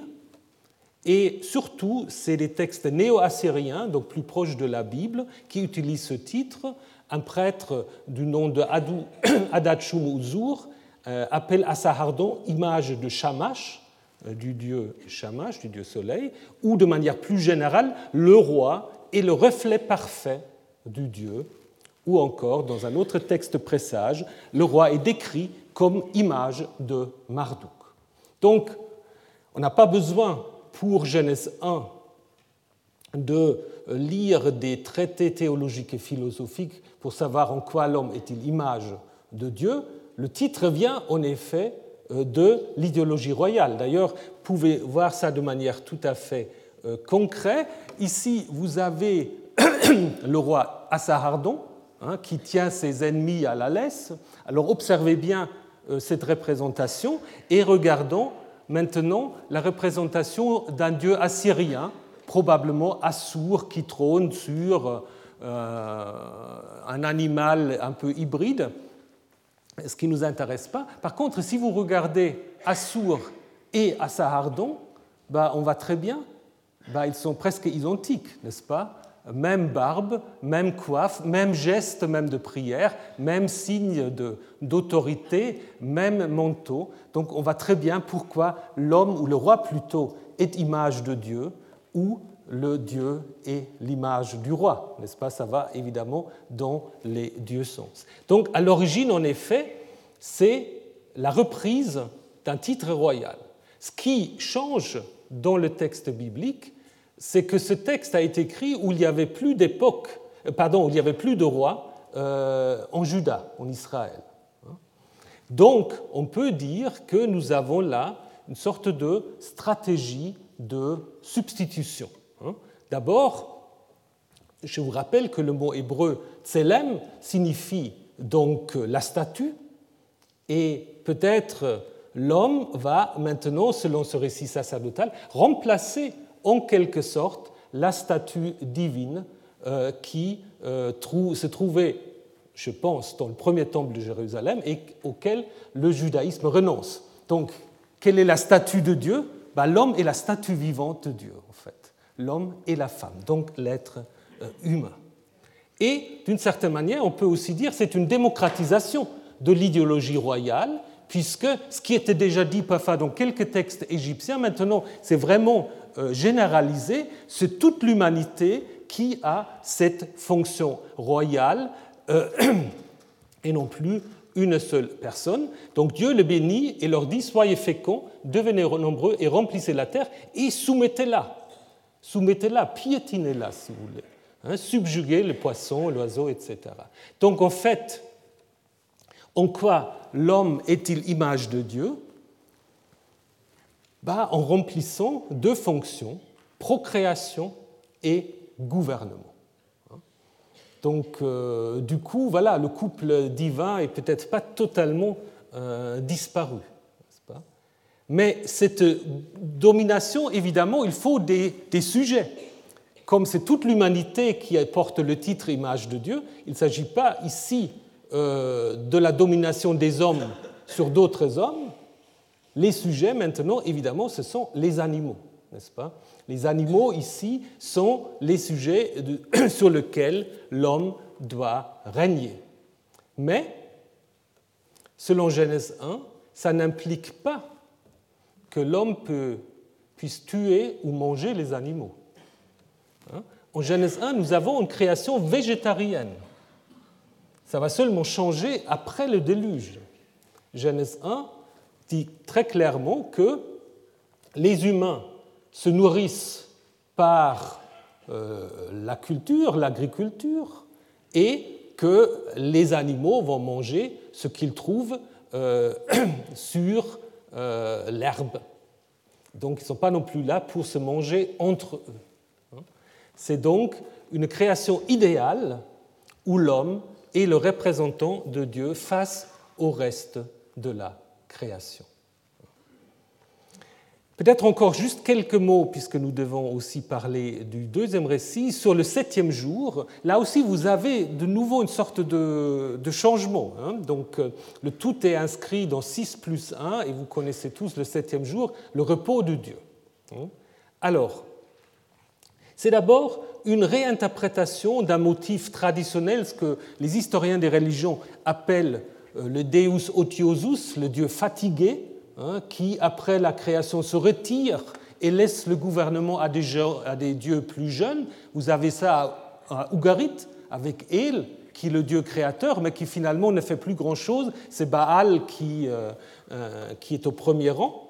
Et surtout, c'est des textes néo-assyriens, donc plus proches de la Bible, qui utilisent ce titre. Un prêtre du nom de Adachum Uzur euh, appelle Assahardon image de Shamash, du dieu Shamash, du dieu soleil, ou de manière plus générale, le roi est le reflet parfait du dieu, ou encore, dans un autre texte présage, le roi est décrit comme image de Marduk. Donc, on n'a pas besoin pour Genèse 1 de lire des traités théologiques et philosophiques pour savoir en quoi l'homme est-il image de Dieu. Le titre vient en effet euh, de l'idéologie royale. D'ailleurs, vous pouvez voir ça de manière tout à fait euh, concrète. Ici, vous avez le roi Assahardon, hein, qui tient ses ennemis à la laisse. Alors observez bien cette représentation et regardons maintenant la représentation d'un dieu assyrien, probablement Assur, qui trône sur un animal un peu hybride, ce qui ne nous intéresse pas. Par contre, si vous regardez Assur et Assahardon, bah, on va très bien. Bah, ils sont presque identiques, n'est-ce pas? Même barbe, même coiffe, même geste, même de prière, même signe d'autorité, même manteau. Donc on va très bien pourquoi l'homme, ou le roi plutôt, est image de Dieu, ou le Dieu est l'image du roi, n'est-ce pas? Ça va évidemment dans les deux sens. Donc à l'origine, en effet, c'est la reprise d'un titre royal. Ce qui change dans le texte biblique, c'est que ce texte a été écrit où il n'y avait plus d'époque, euh, pardon, où il n'y avait plus de roi euh, en Juda, en Israël. Donc, on peut dire que nous avons là une sorte de stratégie de substitution. D'abord, je vous rappelle que le mot hébreu tselem signifie donc la statue, et peut-être l'homme va maintenant, selon ce récit sacerdotal, remplacer en quelque sorte la statue divine euh, qui euh, se trouvait, je pense, dans le premier temple de Jérusalem et auquel le judaïsme renonce. Donc, quelle est la statue de Dieu? Ben, L'homme est la statue vivante de Dieu, en fait. L'homme et la femme, donc l'être euh, humain. Et d'une certaine manière, on peut aussi dire c'est une démocratisation de l'idéologie royale puisque ce qui était déjà dit parfois dans quelques textes égyptiens, maintenant c'est vraiment euh, généralisé, c'est toute l'humanité qui a cette fonction royale euh, et non plus une seule personne. Donc Dieu le bénit et leur dit Soyez féconds, devenez nombreux et remplissez la terre et soumettez-la. Soumettez-la, piétinez-la si vous voulez. Hein, subjuguez le poisson, l'oiseau, etc. Donc en fait, en quoi l'homme est-il image de Dieu? Bah, En remplissant deux fonctions, procréation et gouvernement. Donc, euh, du coup, voilà, le couple divin est peut-être pas totalement euh, disparu. Mais cette domination, évidemment, il faut des, des sujets. Comme c'est toute l'humanité qui porte le titre image de Dieu, il ne s'agit pas ici euh, de la domination des hommes sur d'autres hommes, les sujets maintenant, évidemment, ce sont les animaux, n'est-ce pas? Les animaux ici sont les sujets sur lesquels l'homme doit régner. Mais, selon Genèse 1, ça n'implique pas que l'homme puisse tuer ou manger les animaux. Hein? En Genèse 1, nous avons une création végétarienne. Ça va seulement changer après le déluge. Genèse 1 dit très clairement que les humains se nourrissent par euh, la culture, l'agriculture, et que les animaux vont manger ce qu'ils trouvent euh, sur euh, l'herbe. Donc ils ne sont pas non plus là pour se manger entre eux. C'est donc une création idéale où l'homme et le représentant de Dieu face au reste de la création. Peut-être encore juste quelques mots, puisque nous devons aussi parler du deuxième récit, sur le septième jour. Là aussi, vous avez de nouveau une sorte de, changement. Hein. Donc, euh, le tout est inscrit dans 6 plus 1, et vous connaissez tous le septième jour, le repos de Dieu. Hein. Alors, c'est d'abord une réinterprétation d'un motif traditionnel, ce que les historiens des religions appellent euh, le Deus otiosus, le Dieu fatigué, hein, qui, après la création, se retire et laisse le gouvernement à des, dieux plus jeunes. Vous avez ça à, Ougarit, avec El, qui est le Dieu créateur, mais qui finalement ne fait plus grand-chose. C'est Baal qui, euh, euh, qui, est au premier rang.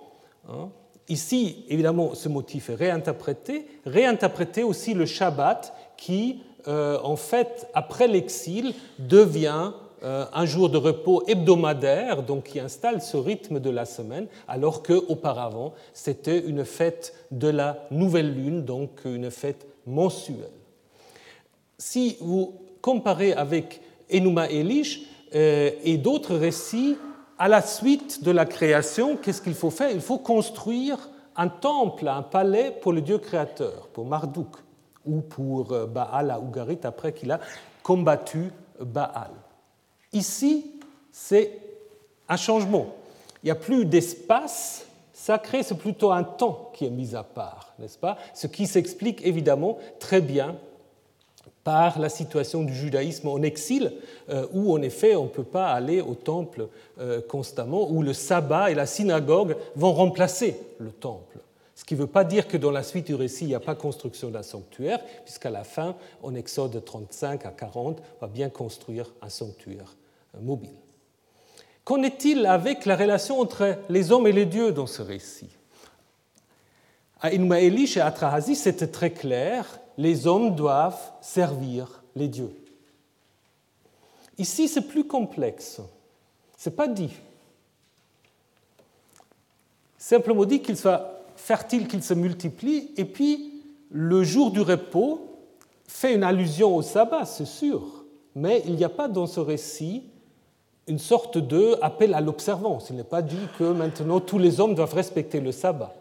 Hein. Ici, évidemment, ce motif est réinterprété, réinterprété aussi le Shabbat qui, euh, en fait, après l'exil, devient un jour de repos hebdomadaire, donc qui installe ce rythme de la semaine, alors qu'auparavant, c'était une fête de la nouvelle lune, donc une fête mensuelle. Si vous comparez avec Enuma Elish euh, et d'autres récits, à la suite de la création, qu'est-ce qu'il faut faire? Il faut construire un temple, un palais pour le Dieu créateur, pour Marduk, ou pour euh, Baal à Ougarit après qu'il a combattu Baal. Ici, c'est un changement. Il n'y a plus d'espace sacré, c'est plutôt un temps qui est mis à part, n'est-ce pas? Ce qui s'explique évidemment très bien par la situation du judaïsme en exil, euh, où en effet on ne peut pas aller au temple euh, constamment, où le sabbat et la synagogue vont remplacer le temple. Ce qui ne veut pas dire que dans la suite du récit, il n'y a pas construction d'un sanctuaire, puisqu'à la fin, en Exode 35 à 40, on va bien construire un sanctuaire mobile. Qu'en est-il avec la relation entre les hommes et les dieux dans ce récit? À Inmaélish et à c'était très clair les hommes doivent servir les dieux. Ici, c'est plus complexe. Ce n'est pas dit. Simplement dit qu'il soit fertile, qu'il se multiplie, et puis le jour du repos fait une allusion au sabbat, c'est sûr, mais il n'y a pas dans ce récit une sorte de appel à l'observance. Il n'est pas dit que maintenant tous les hommes doivent respecter le sabbat.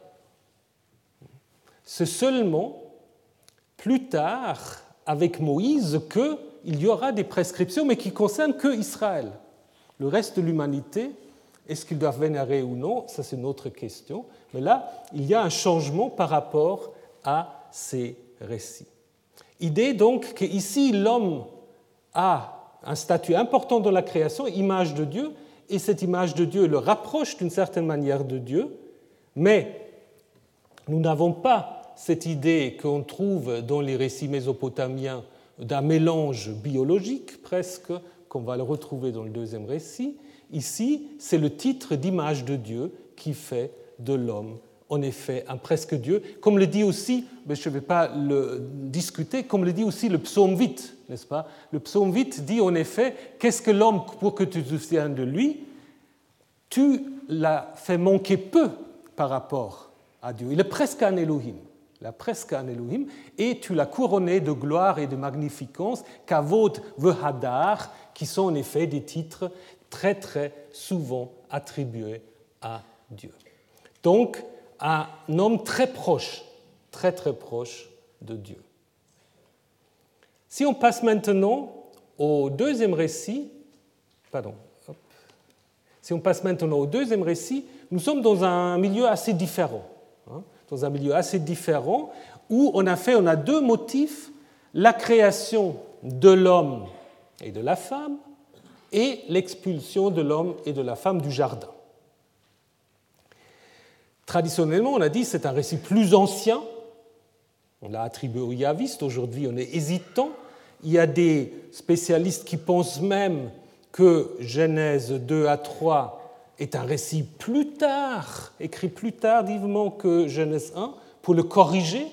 C'est seulement plus tard avec Moïse qu'il y aura des prescriptions, mais qui concernent que Israël. Le reste de l'humanité, est-ce qu'ils doivent vénérer ou non Ça, c'est une autre question. Mais là, il y a un changement par rapport à ces récits. Idée donc qu'ici, l'homme a un statut important dans la création, image de Dieu, et cette image de Dieu le rapproche d'une certaine manière de Dieu, mais nous n'avons pas cette idée qu'on trouve dans les récits mésopotamiens d'un mélange biologique presque, qu'on va le retrouver dans le deuxième récit. Ici, c'est le titre d'image de Dieu qui fait de l'homme en effet un presque Dieu, comme le dit aussi, mais je ne vais pas le discuter, comme le dit aussi le psaume 8, n'est-ce pas? Le psaume 8 dit en effet, qu'est-ce que l'homme pour que tu te souviens de lui? Tu l'as fait manquer peu par rapport à Dieu. Il est presque un Elohim la presque un Elohim, et tu l'as couronné de gloire et de magnificence, Kavod Vehadar, qui sont en effet des titres très très souvent attribués à Dieu. Donc, un homme très proche, très très proche de Dieu. Si on passe maintenant au deuxième récit, pardon, si on passe maintenant au deuxième récit, nous sommes dans un milieu assez différent. Hein dans un milieu assez différent, où on a on a deux motifs, la création de l'homme et de la femme, et l'expulsion de l'homme et de la femme du jardin. Traditionnellement, on a dit c'est un récit plus ancien, on l'a attribué aux yavistes, aujourd'hui on est hésitant. Il y a des spécialistes qui pensent même que Genèse 2 à 3 est un récit plus tard, écrit plus tardivement que Genèse 1, pour le corriger,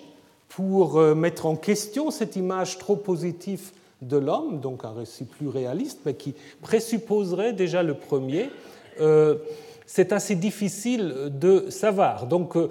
pour euh, mettre en question cette image trop positive de l'homme, donc un récit plus réaliste, mais qui présupposerait déjà le premier. Euh, c'est assez difficile de savoir. Donc, euh,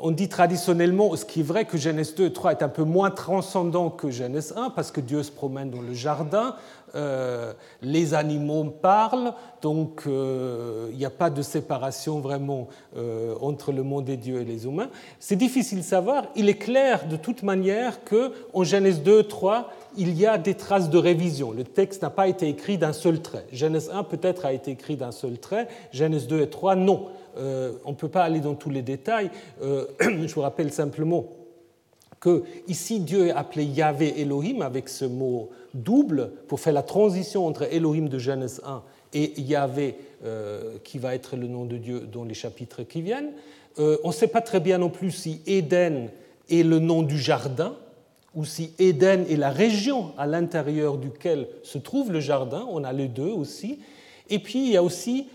on dit traditionnellement, ce qui est vrai, que Genèse 2 et 3 est un peu moins transcendant que Genèse 1, parce que Dieu se promène dans le jardin, euh, les animaux parlent, donc euh, il n'y a pas de séparation vraiment euh, entre le monde des dieux et les humains. C'est difficile de savoir. Il est clair de toute manière qu'en Genèse 2, 3, il y a des traces de révision. Le texte n'a pas été écrit d'un seul trait. Genèse 1 peut-être a été écrit d'un seul trait, Genèse 2 et 3 non. On ne peut pas aller dans tous les détails. je vous rappelle simplement que ici Dieu est appelé Yahvé Elohim avec ce mot double pour faire la transition entre Elohim de Genèse 1 et Yahvé euh, qui va être le nom de Dieu dans les chapitres qui viennent. Euh, on ne sait pas très bien non plus si Éden est le nom du jardin ou si Éden est la région à l'intérieur duquel se trouve le jardin. On a les deux aussi. Et puis il y a aussi euh,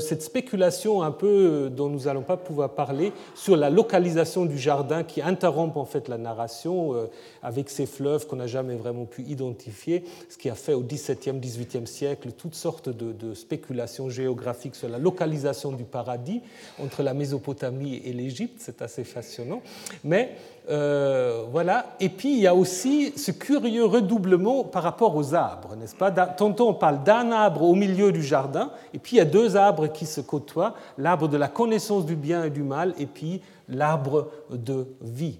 cette spéculation un peu euh, dont nous n'allons pas pouvoir parler sur la localisation du jardin qui interrompt en fait la narration euh, avec ces fleuves qu'on n'a jamais vraiment pu identifier, ce qui a fait au XVIIe, XVIIIe siècle toutes sortes de, spéculations géographiques sur la localisation du paradis entre la Mésopotamie et l'Égypte, c'est assez fascinant. Mais voilà. Et puis il y a aussi ce curieux redoublement par rapport aux arbres, n'est-ce pas? Tantôt on parle d'un arbre au milieu du jardin, et puis il y a deux arbres qui se côtoient, l'arbre de la connaissance du bien et du mal, et puis l'arbre de vie.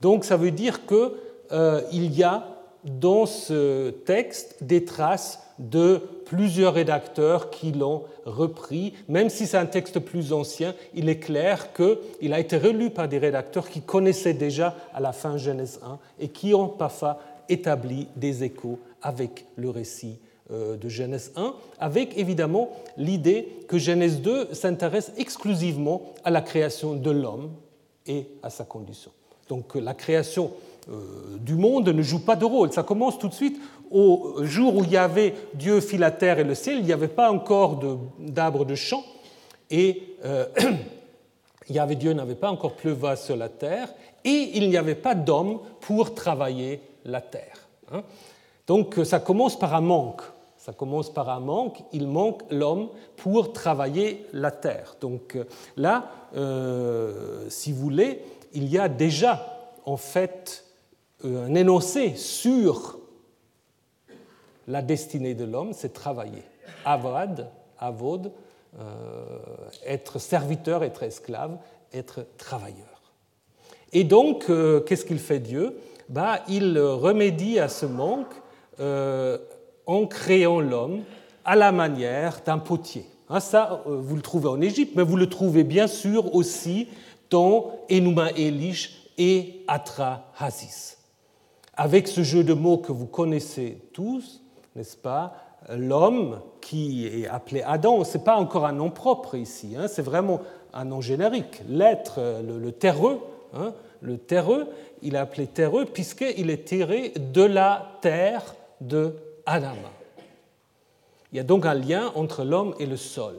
Donc ça veut dire qu'il euh, y a dans ce texte des traces de plusieurs rédacteurs qui l'ont repris. Même si c'est un texte plus ancien, il est clair qu'il a été relu par des rédacteurs qui connaissaient déjà à la fin Genèse 1 et qui ont parfois établi des échos avec le récit euh, de Genèse 1, avec évidemment l'idée que Genèse 2 s'intéresse exclusivement à la création de l'homme et à sa condition. Donc la création euh, du monde ne joue pas de rôle. Ça commence tout de suite au jour où il y avait Dieu fit la terre et le ciel, il n'y avait pas encore d'arbres de, champ, et euh, y avait Dieu n'avait pas encore pleuva sur la terre, et il n'y avait pas d'homme pour travailler la terre. Hein. Donc ça commence par un manque. Ça commence par un manque. Il manque l'homme pour travailler la terre. Donc là, euh, si vous voulez, il y a déjà en fait un énoncé sur la destinée de l'homme, c'est travailler. Avad, avod, euh, être serviteur, être esclave, être travailleur. Et donc, euh, qu'est-ce qu'il fait Dieu? Bah, Il remédie à ce manque euh, en créant l'homme à la manière d'un potier. Hein, ça, vous le trouvez en Égypte, mais vous le trouvez bien sûr aussi dans Enuma Elish et Atra Hazis. Avec ce jeu de mots que vous connaissez tous, n'est-ce pas L'homme qui est appelé Adam, ce n'est pas encore un nom propre ici, hein, c'est vraiment un nom générique. L'être, le, terreux, hein, le terreux, il est appelé terreux puisqu'il est tiré de la terre de Adama. Il y a donc un lien entre l'homme et le sol.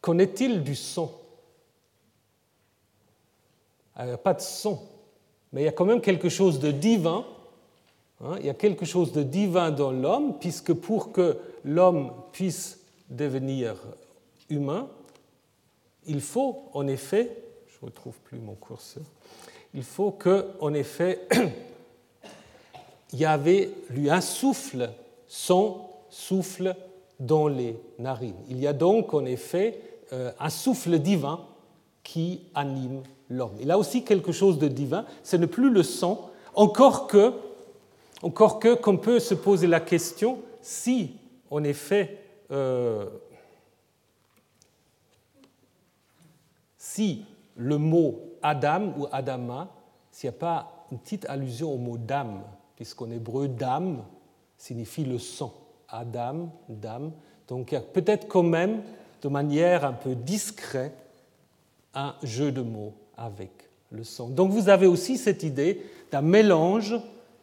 Qu'en est-il du son Il n'y a pas de son, mais il y a quand même quelque chose de divin il y a quelque chose de divin dans l'homme, puisque pour que l'homme puisse devenir humain, il faut en effet, je ne retrouve plus mon curseur, il faut que, en effet, Yahvé lui insouffle son souffle dans les narines. Il y a donc en effet euh, un souffle divin qui anime l'homme. Il a aussi quelque chose de divin, ce n'est plus le sang, encore que encore que qu'on peut se poser la question si, en effet, euh, si le mot Adam ou Adama, s'il n'y a pas une petite allusion au mot dame, puisqu'en hébreu dame signifie le sang. Adam, dame. Donc il y a peut-être quand même, de manière un peu discrète, un jeu de mots avec le sang. Donc vous avez aussi cette idée d'un mélange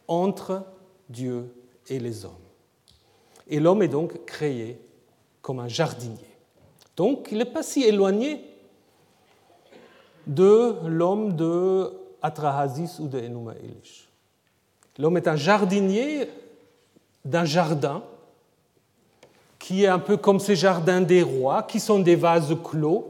entre Dieu et les hommes. Et l'homme est donc créé comme un jardinier. Donc il n'est pas si éloigné de l'homme de Atrahasis ou de Enuma Elish. L'homme est un jardinier d'un jardin qui est un peu comme ces jardins des rois, qui sont des vases clos,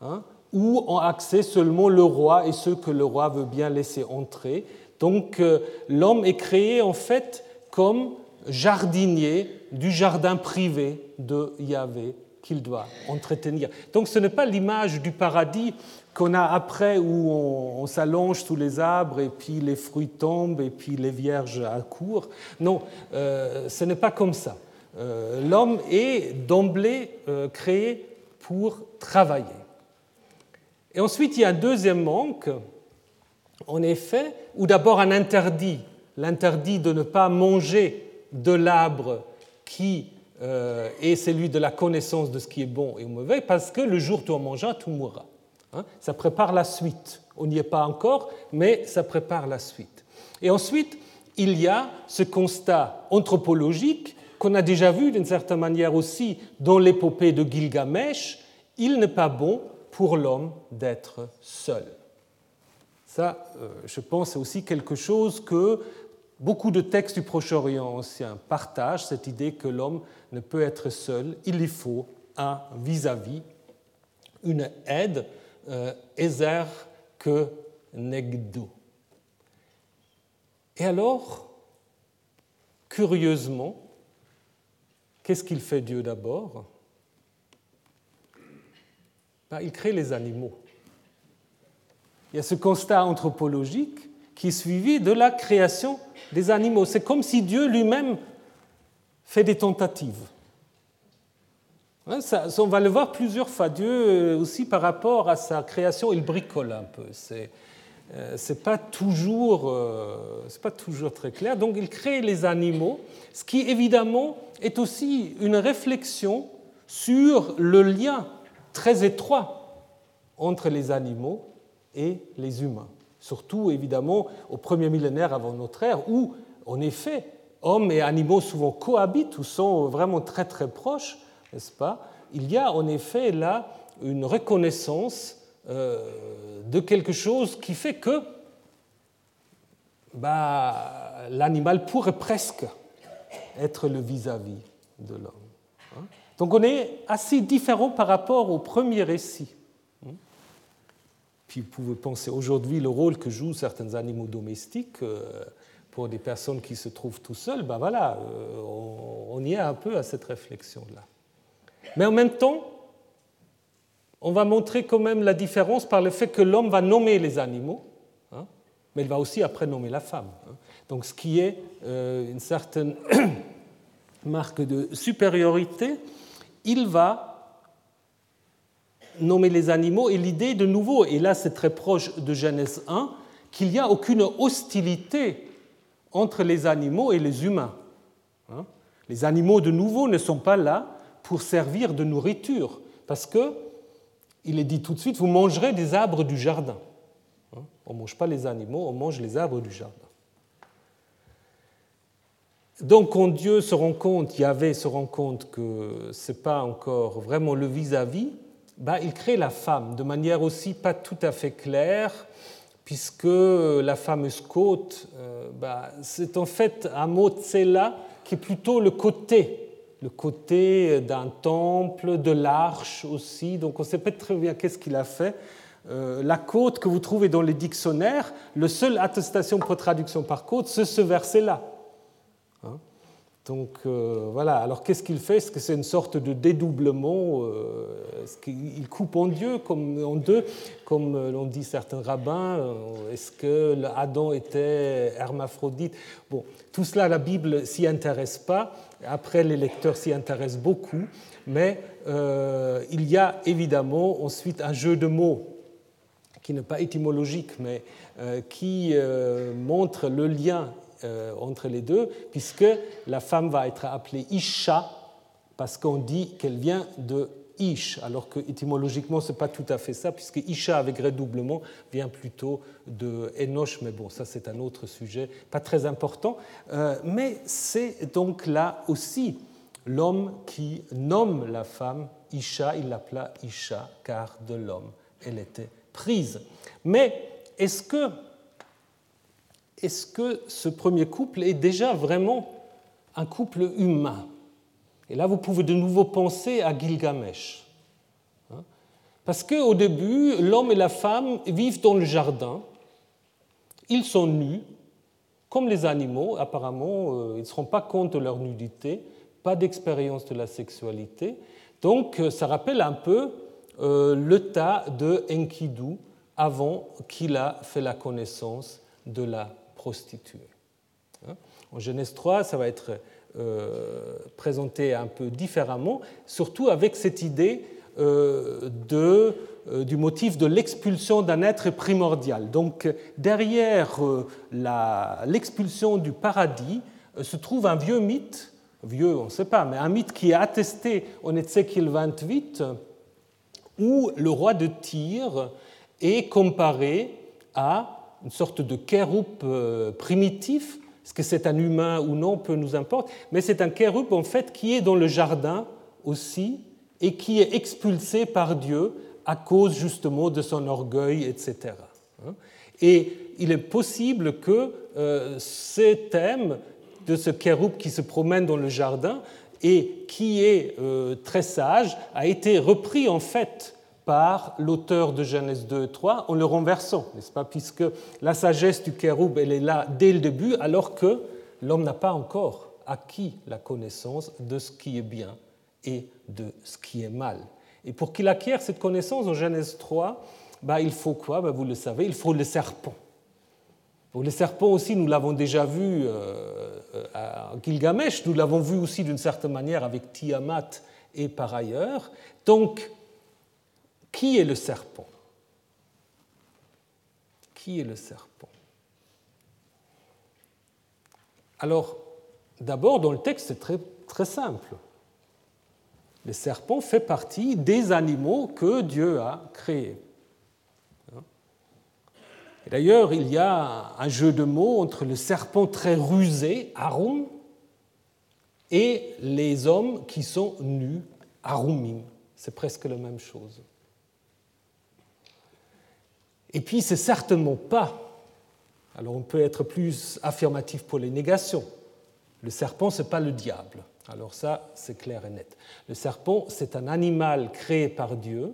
hein, où ont accès seulement le roi et ceux que le roi veut bien laisser entrer, donc euh, l'homme est créé en fait comme jardinier du jardin privé de Yahvé qu'il doit entretenir. Donc ce n'est pas l'image du paradis qu'on a après où on, s'allonge sous les arbres et puis les fruits tombent et puis les vierges accourent. Non, euh, ce n'est pas comme ça. Euh, l'homme est d'emblée créé pour travailler. Et ensuite, il y a un deuxième manque en effet, ou d'abord un interdit, l'interdit de ne pas manger de l'arbre qui euh, est celui de la connaissance de ce qui est bon et mauvais, parce que le jour où tu en mangeras, tu mourras. Hein. ça prépare la suite. On n'y est pas encore, mais ça prépare la suite. Et ensuite, il y a ce constat anthropologique qu'on a déjà vu d'une certaine manière aussi dans l'épopée de Gilgamesh, il n'est pas bon pour l'homme d'être seul. Ça, euh, je pense, c'est aussi quelque chose que beaucoup de textes du Proche-Orient ancien partagent, cette idée que l'homme ne peut être seul, il lui faut un vis-à-vis, une aide, euh, ezer que negdo. Et alors, curieusement, qu'est-ce qu'il fait Dieu d'abord? Ben, Il crée les animaux. Il y a ce constat anthropologique qui est suivi de la création des animaux. C'est comme si Dieu lui-même fait des tentatives. Hein, on va le voir plusieurs fois. Dieu euh, aussi par rapport à sa création, il bricole un peu. C'est euh, c'est pas euh, pas toujours très clair. Donc il crée les animaux, ce qui évidemment est aussi une réflexion sur le lien très étroit entre les animaux et les humains. Surtout évidemment au premier millénaire avant notre ère, où en effet hommes et animaux souvent cohabitent ou sont vraiment très très proches, n'est-ce pas? Il y a en effet là une reconnaissance euh, de quelque chose qui fait que bah, l'animal pourrait presque être le vis-à-vis de l'homme. Hein? Donc on est assez différent par rapport au premier récit. Puis vous pouvez penser aujourd'hui le rôle que jouent certains animaux domestiques euh, pour des personnes qui se trouvent tout seuls. Ben voilà, euh, on y est un peu à cette réflexion-là. Mais en même temps, on va montrer quand même la différence par le fait que l'homme va nommer les animaux, hein, mais il va aussi après nommer la femme. Hein. Donc ce qui est euh, une certaine marque de supériorité, il va nommer les animaux et l'idée de nouveau, et là c'est très proche de Genèse 1, qu'il n'y a aucune hostilité entre les animaux et les humains. Hein. Les animaux de nouveau ne sont pas là pour servir de nourriture, parce que il est dit tout de suite, vous mangerez des arbres du jardin. Hein? On ne mange pas les animaux, on mange les arbres du jardin. Donc quand Dieu se rend compte, Yahvé se rend compte que ce n'est pas encore vraiment le vis-à-vis, bah, il crée la femme de manière aussi pas tout à fait claire, puisque la fameuse côte, euh, bah, c'est en fait un mot tsela qui est plutôt le côté le côté d'un temple, de l'arche aussi. Donc on ne sait pas très bien qu'est-ce qu'il a fait. Euh, la côte que vous trouvez dans les dictionnaires, le seul attestation pour traduction par côte, c'est ce verset-là. Donc euh, voilà, alors qu'est-ce qu'il fait? Est-ce que c'est une sorte de dédoublement euh, Est-ce qu'il coupe en, Dieu, comme, en deux, comme l'ont dit certains rabbins Est-ce que Adam était hermaphrodite? Bon, tout cela, la Bible s'y intéresse pas. Après, les lecteurs s'y intéressent beaucoup, mais euh, il y a évidemment ensuite un jeu de mots qui n'est pas étymologique, mais euh, qui euh, montre le lien entre les deux, puisque la femme va être appelée Isha, parce qu'on dit qu'elle vient de Ish, alors que étymologiquement, ce n'est pas tout à fait ça, puisque Isha avec redoublement vient plutôt de Enoch, mais bon, ça c'est un autre sujet, pas très important. Euh, mais c'est donc là aussi l'homme qui nomme la femme Isha, il l'appela Isha, car de l'homme elle était prise. Mais est-ce que, est-ce que ce premier couple est déjà vraiment un couple humain? Et là, vous pouvez de nouveau penser à Gilgamesh. Hein. Parce qu'au début, l'homme et la femme vivent dans le jardin, ils sont nus, comme les animaux, apparemment, euh, ils ne seront pas compte de leur nudité, pas d'expérience de la sexualité. Donc, euh, ça rappelle un peu euh, le tas de Enkidu avant qu'il a fait la connaissance de la prostituée. Hein. En Genèse 3, ça va être euh, présenté un peu différemment, surtout avec cette idée euh, euh, du motif de l'expulsion d'un être primordial. Donc derrière l'expulsion du paradis se trouve un vieux mythe, vieux on ne sait pas, mais un mythe qui est attesté en Ézéchiel 28, où le roi de Tyr est comparé à une sorte de kéroupe primitif. Est-ce que c'est un humain ou non, peu nous importe, mais c'est un kérub en fait qui est dans le jardin aussi et qui est expulsé par Dieu à cause justement de son orgueil, etc. Et il est possible que euh, ces de ce kérub qui se promène dans le jardin et qui est euh, très sage a été repris en fait par l'auteur de Genèse 2 et 3 en le renversant, n'est-ce pas Puisque la sagesse du kéroub, elle est là dès le début, alors que l'homme n'a pas encore acquis la connaissance de ce qui est bien et de ce qui est mal. Et pour qu'il acquiert cette connaissance en Genèse 3, bah, il faut quoi? Bah, Vous le savez, il faut le serpent. le serpent aussi, nous l'avons déjà vu euh, à Gilgamesh, nous l'avons vu aussi d'une certaine manière avec Tiamat et par ailleurs. Donc, qui est le serpent? Qui est le serpent? Alors, d'abord, dans le texte, c'est très, simple. Le serpent fait partie des animaux que Dieu a créés. D'ailleurs, il y a un jeu de mots entre le serpent très rusé, Arum, et les hommes qui sont nus, Arumim. C'est presque la même chose. Et puis, c'est certainement pas, alors on peut être plus affirmatif pour les négations, le serpent, ce n'est pas le diable. Alors ça, c'est clair et net. Le serpent, c'est un animal créé par Dieu.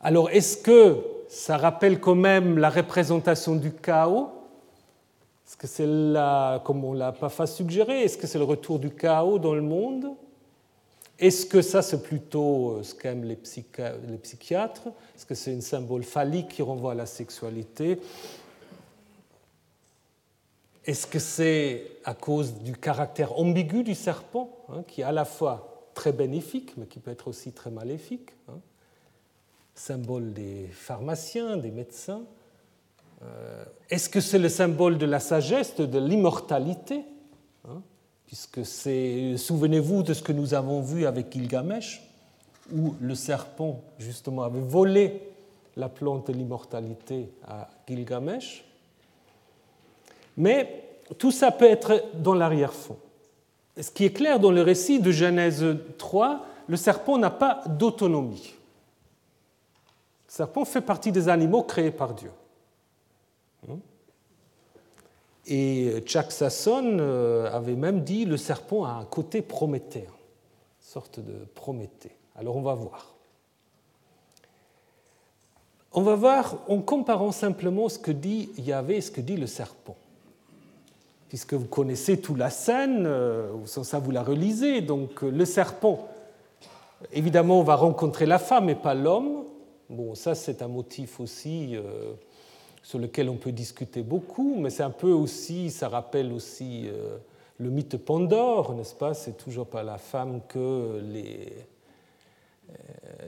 Alors est-ce que ça rappelle quand même la représentation du chaos? Est-ce que c'est là, comme on l'a pas suggéré, est-ce que c'est le retour du chaos dans le monde? Est-ce que ça, c'est plutôt euh, ce qu'aiment les, psychiatres? Est-ce que c'est un symbole phallique qui renvoie à la sexualité? Est-ce que c'est à cause du caractère ambigu du serpent, hein, qui est à la fois très bénéfique, mais qui peut être aussi très maléfique hein, Symbole des pharmaciens, des médecins. Euh, est-ce que c'est le symbole de la sagesse, de l'immortalité? Puisque c'est, souvenez-vous de ce que nous avons vu avec Gilgamesh, où le serpent, justement, avait volé la plante de l'immortalité à Gilgamesh. Mais tout ça peut être dans l'arrière-fond. Ce qui est clair dans le récit de Genèse 3, le serpent n'a pas d'autonomie. Le serpent fait partie des animaux créés par Dieu. Et Chuck Sasson euh, avait même dit le serpent a un côté prométhéen, sorte de Prométhée. Alors on va voir. On va voir en comparant simplement ce que dit Yahvé et ce que dit le serpent puisque vous connaissez toute la scène, euh, sans ça vous la relisez. Donc euh, le serpent, évidemment, va rencontrer la femme et pas l'homme. Bon, ça c'est un motif aussi euh, sur lequel on peut discuter beaucoup, mais c'est un peu aussi, ça rappelle aussi le mythe Pandore, n'est-ce pas? C'est toujours pas la femme que les,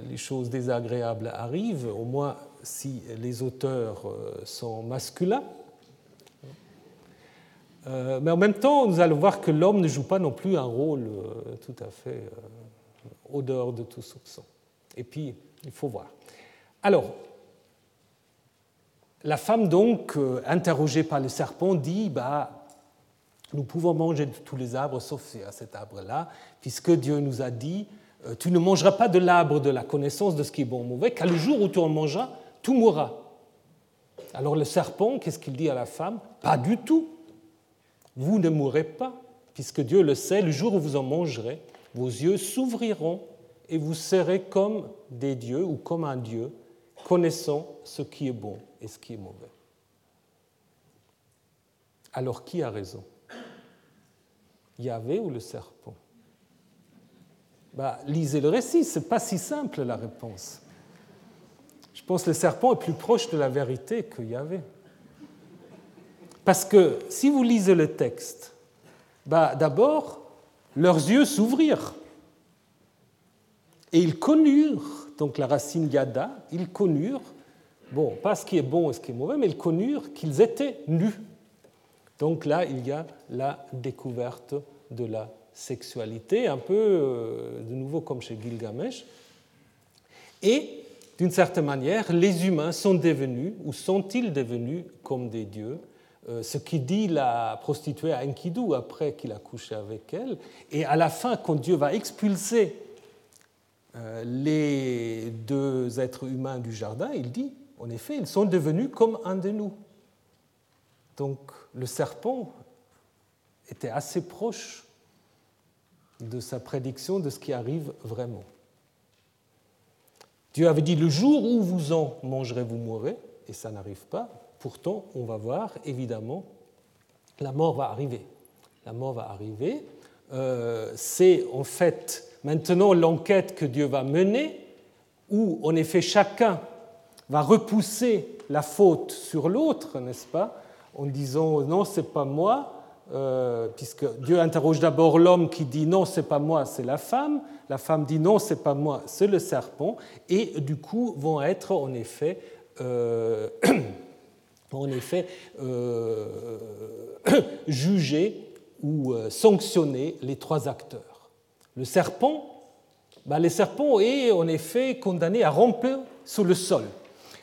les choses désagréables arrivent, au moins si les auteurs sont masculins. Euh, mais en même temps, nous allons voir que l'homme ne joue pas non plus un rôle euh, tout à fait euh, au dehors de tout soupçon. Et puis, il faut voir. Alors, la femme, donc, interrogée par le serpent, dit bah, Nous pouvons manger de tous les arbres sauf à cet arbre-là, puisque Dieu nous a dit Tu ne mangeras pas de l'arbre de la connaissance de ce qui est bon ou mauvais, car le jour où tu en mangeras, tout mourra. Alors, le serpent, qu'est-ce qu'il dit à la femme? Pas du tout. Vous ne mourrez pas, puisque Dieu le sait, le jour où vous en mangerez, vos yeux s'ouvriront et vous serez comme des dieux ou comme un Dieu, connaissant ce qui est bon et ce qui est mauvais. Alors qui a raison? Yahvé ou le serpent? Bah, Lisez le récit, ce n'est pas si simple la réponse. Je pense que le serpent est plus proche de la vérité que Yahvé. Parce que si vous lisez le texte, bah, d'abord, leurs yeux s'ouvrirent. Et ils connurent, donc la racine yada, ils connurent, bon, pas ce qui est bon et ce qui est mauvais, mais ils connurent qu'ils étaient nus. Donc là, il y a la découverte de la sexualité, un peu euh, de nouveau comme chez Gilgamesh. Et d'une certaine manière, les humains sont devenus, ou sont-ils devenus comme des dieux euh, ce qui dit la prostituée à Enkidu après qu'il a couché avec elle. Et à la fin, quand Dieu va expulser les deux êtres humains du jardin, il dit, en effet, ils sont devenus comme un de nous. Donc le serpent était assez proche de sa prédiction de ce qui arrive vraiment. Dieu avait dit, le jour où vous en mangerez, vous mourrez, et ça n'arrive pas. Pourtant, on va voir, évidemment, la mort va arriver. La mort va arriver. c'est en fait maintenant l'enquête que Dieu va mener, où en effet chacun va repousser la faute sur l'autre, n'est-ce pas, en disant non, c'est pas moi, euh, puisque Dieu interroge d'abord l'homme qui dit non, c'est pas moi, c'est la femme. La femme dit non, c'est pas moi, c'est le serpent. Et du coup, vont être en effet, euh, en effet euh, jugés ou sanctionnés les trois acteurs. Le serpent, ben, le serpent est en effet condamné à ramper sous le sol.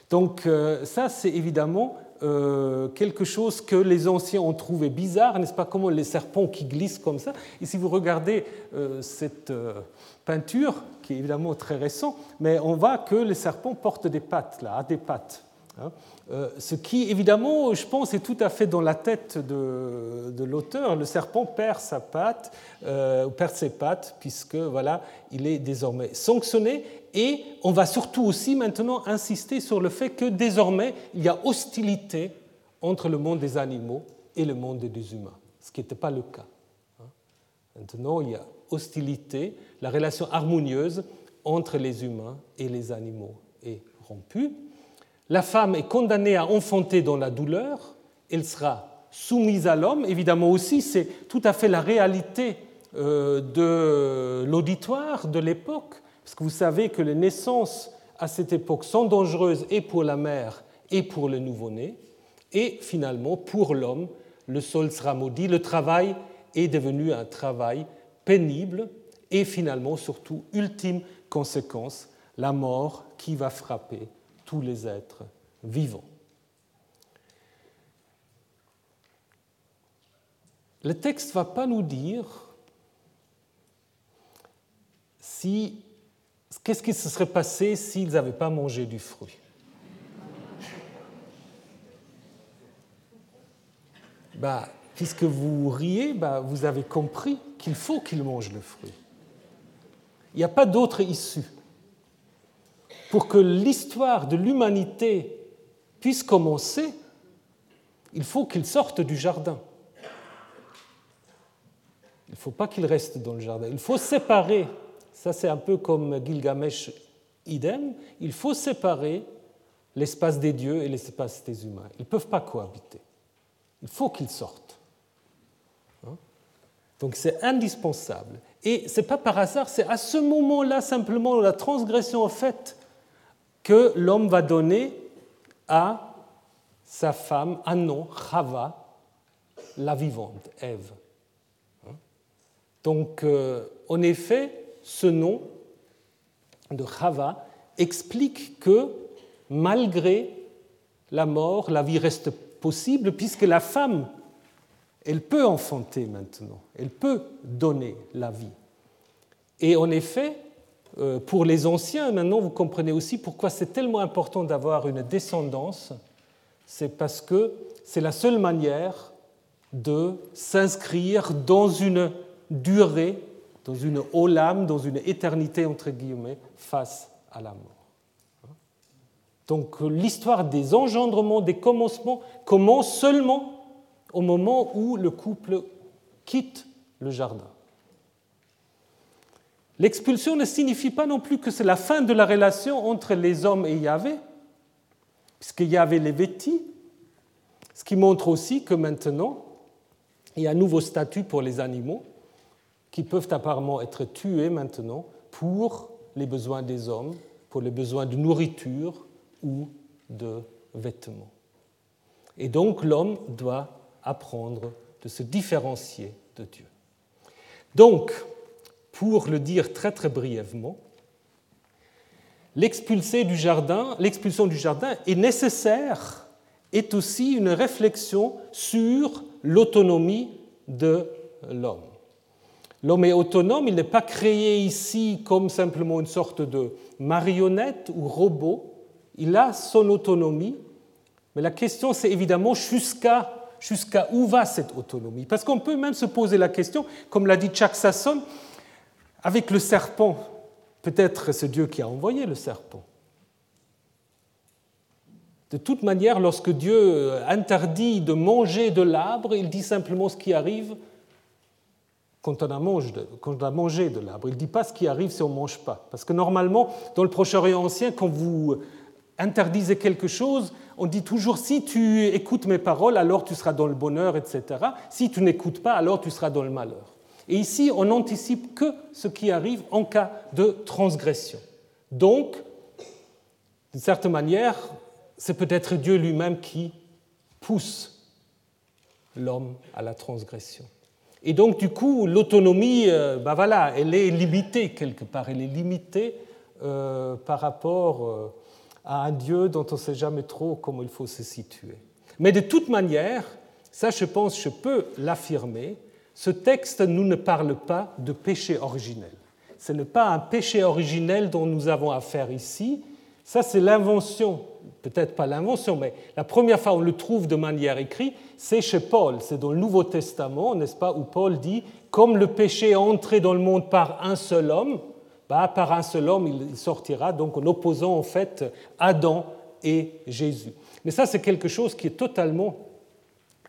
Donc ça, c'est évidemment euh, quelque chose que les anciens ont trouvé bizarre, n'est-ce pas? Comment les serpents qui glissent comme ça. Et si vous regardez euh, cette euh, peinture, qui est évidemment très récente, mais on voit que les serpents portent des pattes, là, des pattes. Hein. ce qui, évidemment, je pense, est tout à fait dans la tête de, l'auteur. Le serpent perd sa patte, perd ses pattes, puisque voilà, il est désormais sanctionné et on va surtout aussi maintenant insister sur le fait que désormais, il y a hostilité entre le monde des animaux et le monde des humains, ce qui n'était pas le cas. Hein. Maintenant, il y a hostilité, la relation harmonieuse entre les humains et les animaux est rompue. La femme est condamnée à enfanter dans la douleur, elle sera soumise à l'homme. Évidemment aussi, c'est tout à fait la réalité euh, de l'auditoire de l'époque parce que vous savez que les naissances à cette époque sont dangereuses et pour la mère et pour le nouveau-né. Et finalement, pour l'homme, le sol sera maudit. Le travail est devenu un travail pénible. Et finalement, surtout, ultime conséquence, la mort qui va frapper tous les êtres vivants. Le texte ne va pas nous dire si Qu'est-ce qui se serait passé s'ils n'avaient pas mangé du fruit bah, Puisque vous riez, bah, vous avez compris qu'il faut qu'ils mangent le fruit. Il n'y a pas d'autre issue. Pour que l'histoire de l'humanité puisse commencer, il faut qu'ils sortent du jardin. Il ne faut pas qu'ils restent dans le jardin. Il faut séparer ça c'est un peu comme Gilgamesh idem, il faut séparer l'espace des dieux et l'espace des humains. Ils ne peuvent pas cohabiter. Il faut qu'ils sortent. Hein? Donc c'est indispensable. Et ce n'est pas par hasard, c'est à ce moment-là simplement la transgression en fait que l'homme va donner à sa femme un nom, Chava, la vivante, Ève. Hein? Donc euh, en effet, ce nom de Chava explique que malgré la mort, la vie reste possible puisque la femme, elle peut enfanter maintenant, elle peut donner la vie. Et en effet, pour les anciens, maintenant vous comprenez aussi pourquoi c'est tellement important d'avoir une descendance, c'est parce que c'est la seule manière de s'inscrire dans une durée dans une olam, dans une éternité, entre guillemets, face à la mort. Donc l'histoire des engendrements, des commencements, commence seulement au moment où le couple quitte le jardin. L'expulsion ne signifie pas non plus que c'est la fin de la relation entre les hommes et Yahvé, puisque Yahvé les vêtit, ce qui montre aussi que maintenant, il y a un nouveau statut pour les animaux, qui peuvent apparemment être tués maintenant pour les besoins des hommes, pour les besoins de nourriture ou de vêtements. Et donc l'homme doit apprendre de se différencier de Dieu. Donc, pour le dire très très brièvement, l'expulsion du jardin, est nécessaire, est aussi une réflexion sur l'autonomie de l'homme. L'homme est autonome, il n'est pas créé ici comme simplement une sorte de marionnette ou robot, il a son autonomie, mais la question c'est évidemment jusqu'à jusqu'à où va cette autonomie? Parce qu'on peut même se poser la question, comme l'a dit Chuck Sasson, avec le serpent, peut-être c'est Dieu qui a envoyé le serpent. De toute manière, lorsque Dieu interdit de manger de l'arbre, il dit simplement ce qui arrive, quand on a mangé de, l'arbre. Il ne dit pas ce qui arrive si on ne mange pas. Parce que normalement, dans le Proche-Orient ancien, quand vous interdisez quelque chose, on dit toujours si tu écoutes mes paroles, alors tu seras dans le bonheur, etc. Si tu n'écoutes pas, alors tu seras dans le malheur. Et ici, on n'anticipe que ce qui arrive en cas de transgression. Donc, d'une certaine manière, c'est peut-être Dieu lui-même qui pousse l'homme à la transgression. Et donc, du coup, l'autonomie, ben voilà, elle est limitée quelque part. Elle est limitée euh, par rapport euh, à un Dieu dont on ne sait jamais trop comment il faut se situer. Mais de toute manière, ça, je pense, je peux l'affirmer, ce texte nous ne parle pas de péché originel. Ce n'est pas un péché originel dont nous avons affaire ici. Ça, c'est l'invention, peut-être pas l'invention, mais la première fois on le trouve de manière écrite, c'est chez Paul. C'est dans le Nouveau Testament, n'est-ce pas, où Paul dit Comme le péché est entré dans le monde par un seul homme, bah, par un seul homme il sortira, donc en opposant en fait Adam et Jésus. Mais ça, c'est quelque chose qui est totalement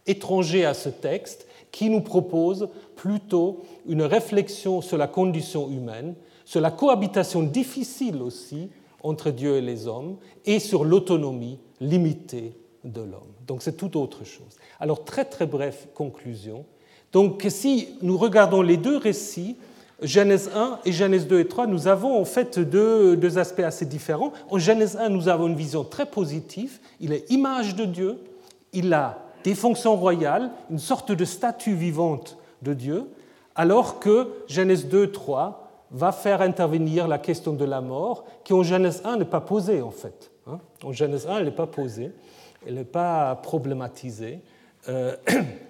étranger à ce texte qui nous propose plutôt une réflexion sur la condition humaine, sur la cohabitation difficile aussi entre Dieu et les hommes, et sur l'autonomie limitée de l'homme. Donc c'est tout autre chose. Alors très très bref conclusion. Donc si nous regardons les deux récits, Genèse 1 et Genèse 2 et 3, nous avons en fait deux, deux, aspects assez différents. En Genèse 1, nous avons une vision très positive. Il est image de Dieu, il a des fonctions royales, une sorte de statue vivante de Dieu, alors que Genèse 2, 3 va faire intervenir la question de la mort, qui en Genèse 1 n'est pas posée en fait. Hein. En Genèse 1, elle n'est pas posée, elle n'est pas problématisée. Euh,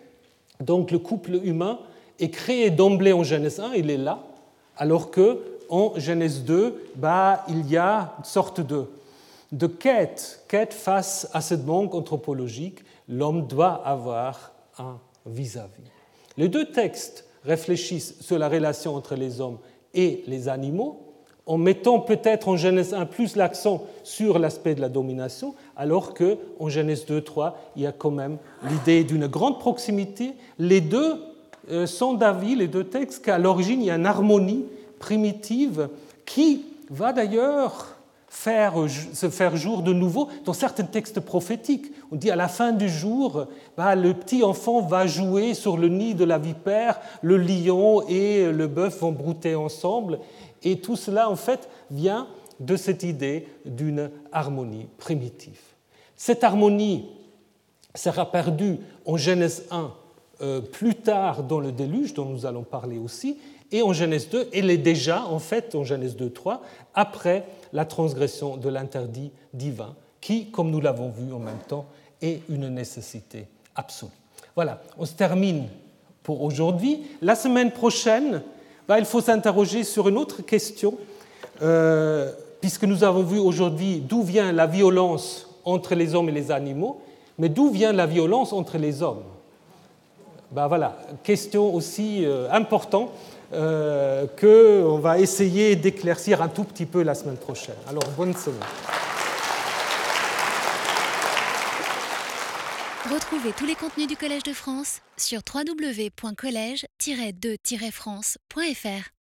donc le couple humain est créé d'emblée en Genèse 1, il est là, alors que en Genèse 2, bah, il y a une sorte de, de quête, quête face à cette manque anthropologique l'homme doit avoir un vis-à-vis. Les deux textes réfléchissent sur la relation entre les hommes et les animaux, en mettant peut-être en Genèse 1 plus l'accent sur l'aspect de la domination, alors qu'en Genèse 2, 3, il y a quand même l'idée d'une grande proximité. Les deux euh, sont d'avis, les deux textes, qu'à l'origine, il y a une harmonie primitive qui va d'ailleurs se faire jour de nouveau dans certains textes prophétiques. On dit à la fin du jour, bah, le petit enfant va jouer sur le nid de la vipère, le lion et le bœuf vont brouter ensemble. Et tout cela, en fait, vient de cette idée d'une harmonie primitive. Cette harmonie sera perdue en Genèse 1 euh, plus tard dans le déluge, dont nous allons parler aussi, et en Genèse 2, elle est déjà, en fait, en Genèse 2, 3, après la transgression de l'interdit divin, qui, comme nous l'avons vu en même temps, est une nécessité absolue. Voilà, on se termine pour aujourd'hui. La semaine prochaine, bah, il faut s'interroger sur une autre question, euh, puisque nous avons vu aujourd'hui d'où vient la violence entre les hommes et les animaux, mais d'où vient la violence entre les hommes? Ben voilà, question aussi euh, importante euh, qu'on va essayer d'éclaircir un tout petit peu la semaine prochaine. Alors, bonne semaine. Retrouvez tous les contenus du Collège de France sur www.colège-2-france.fr.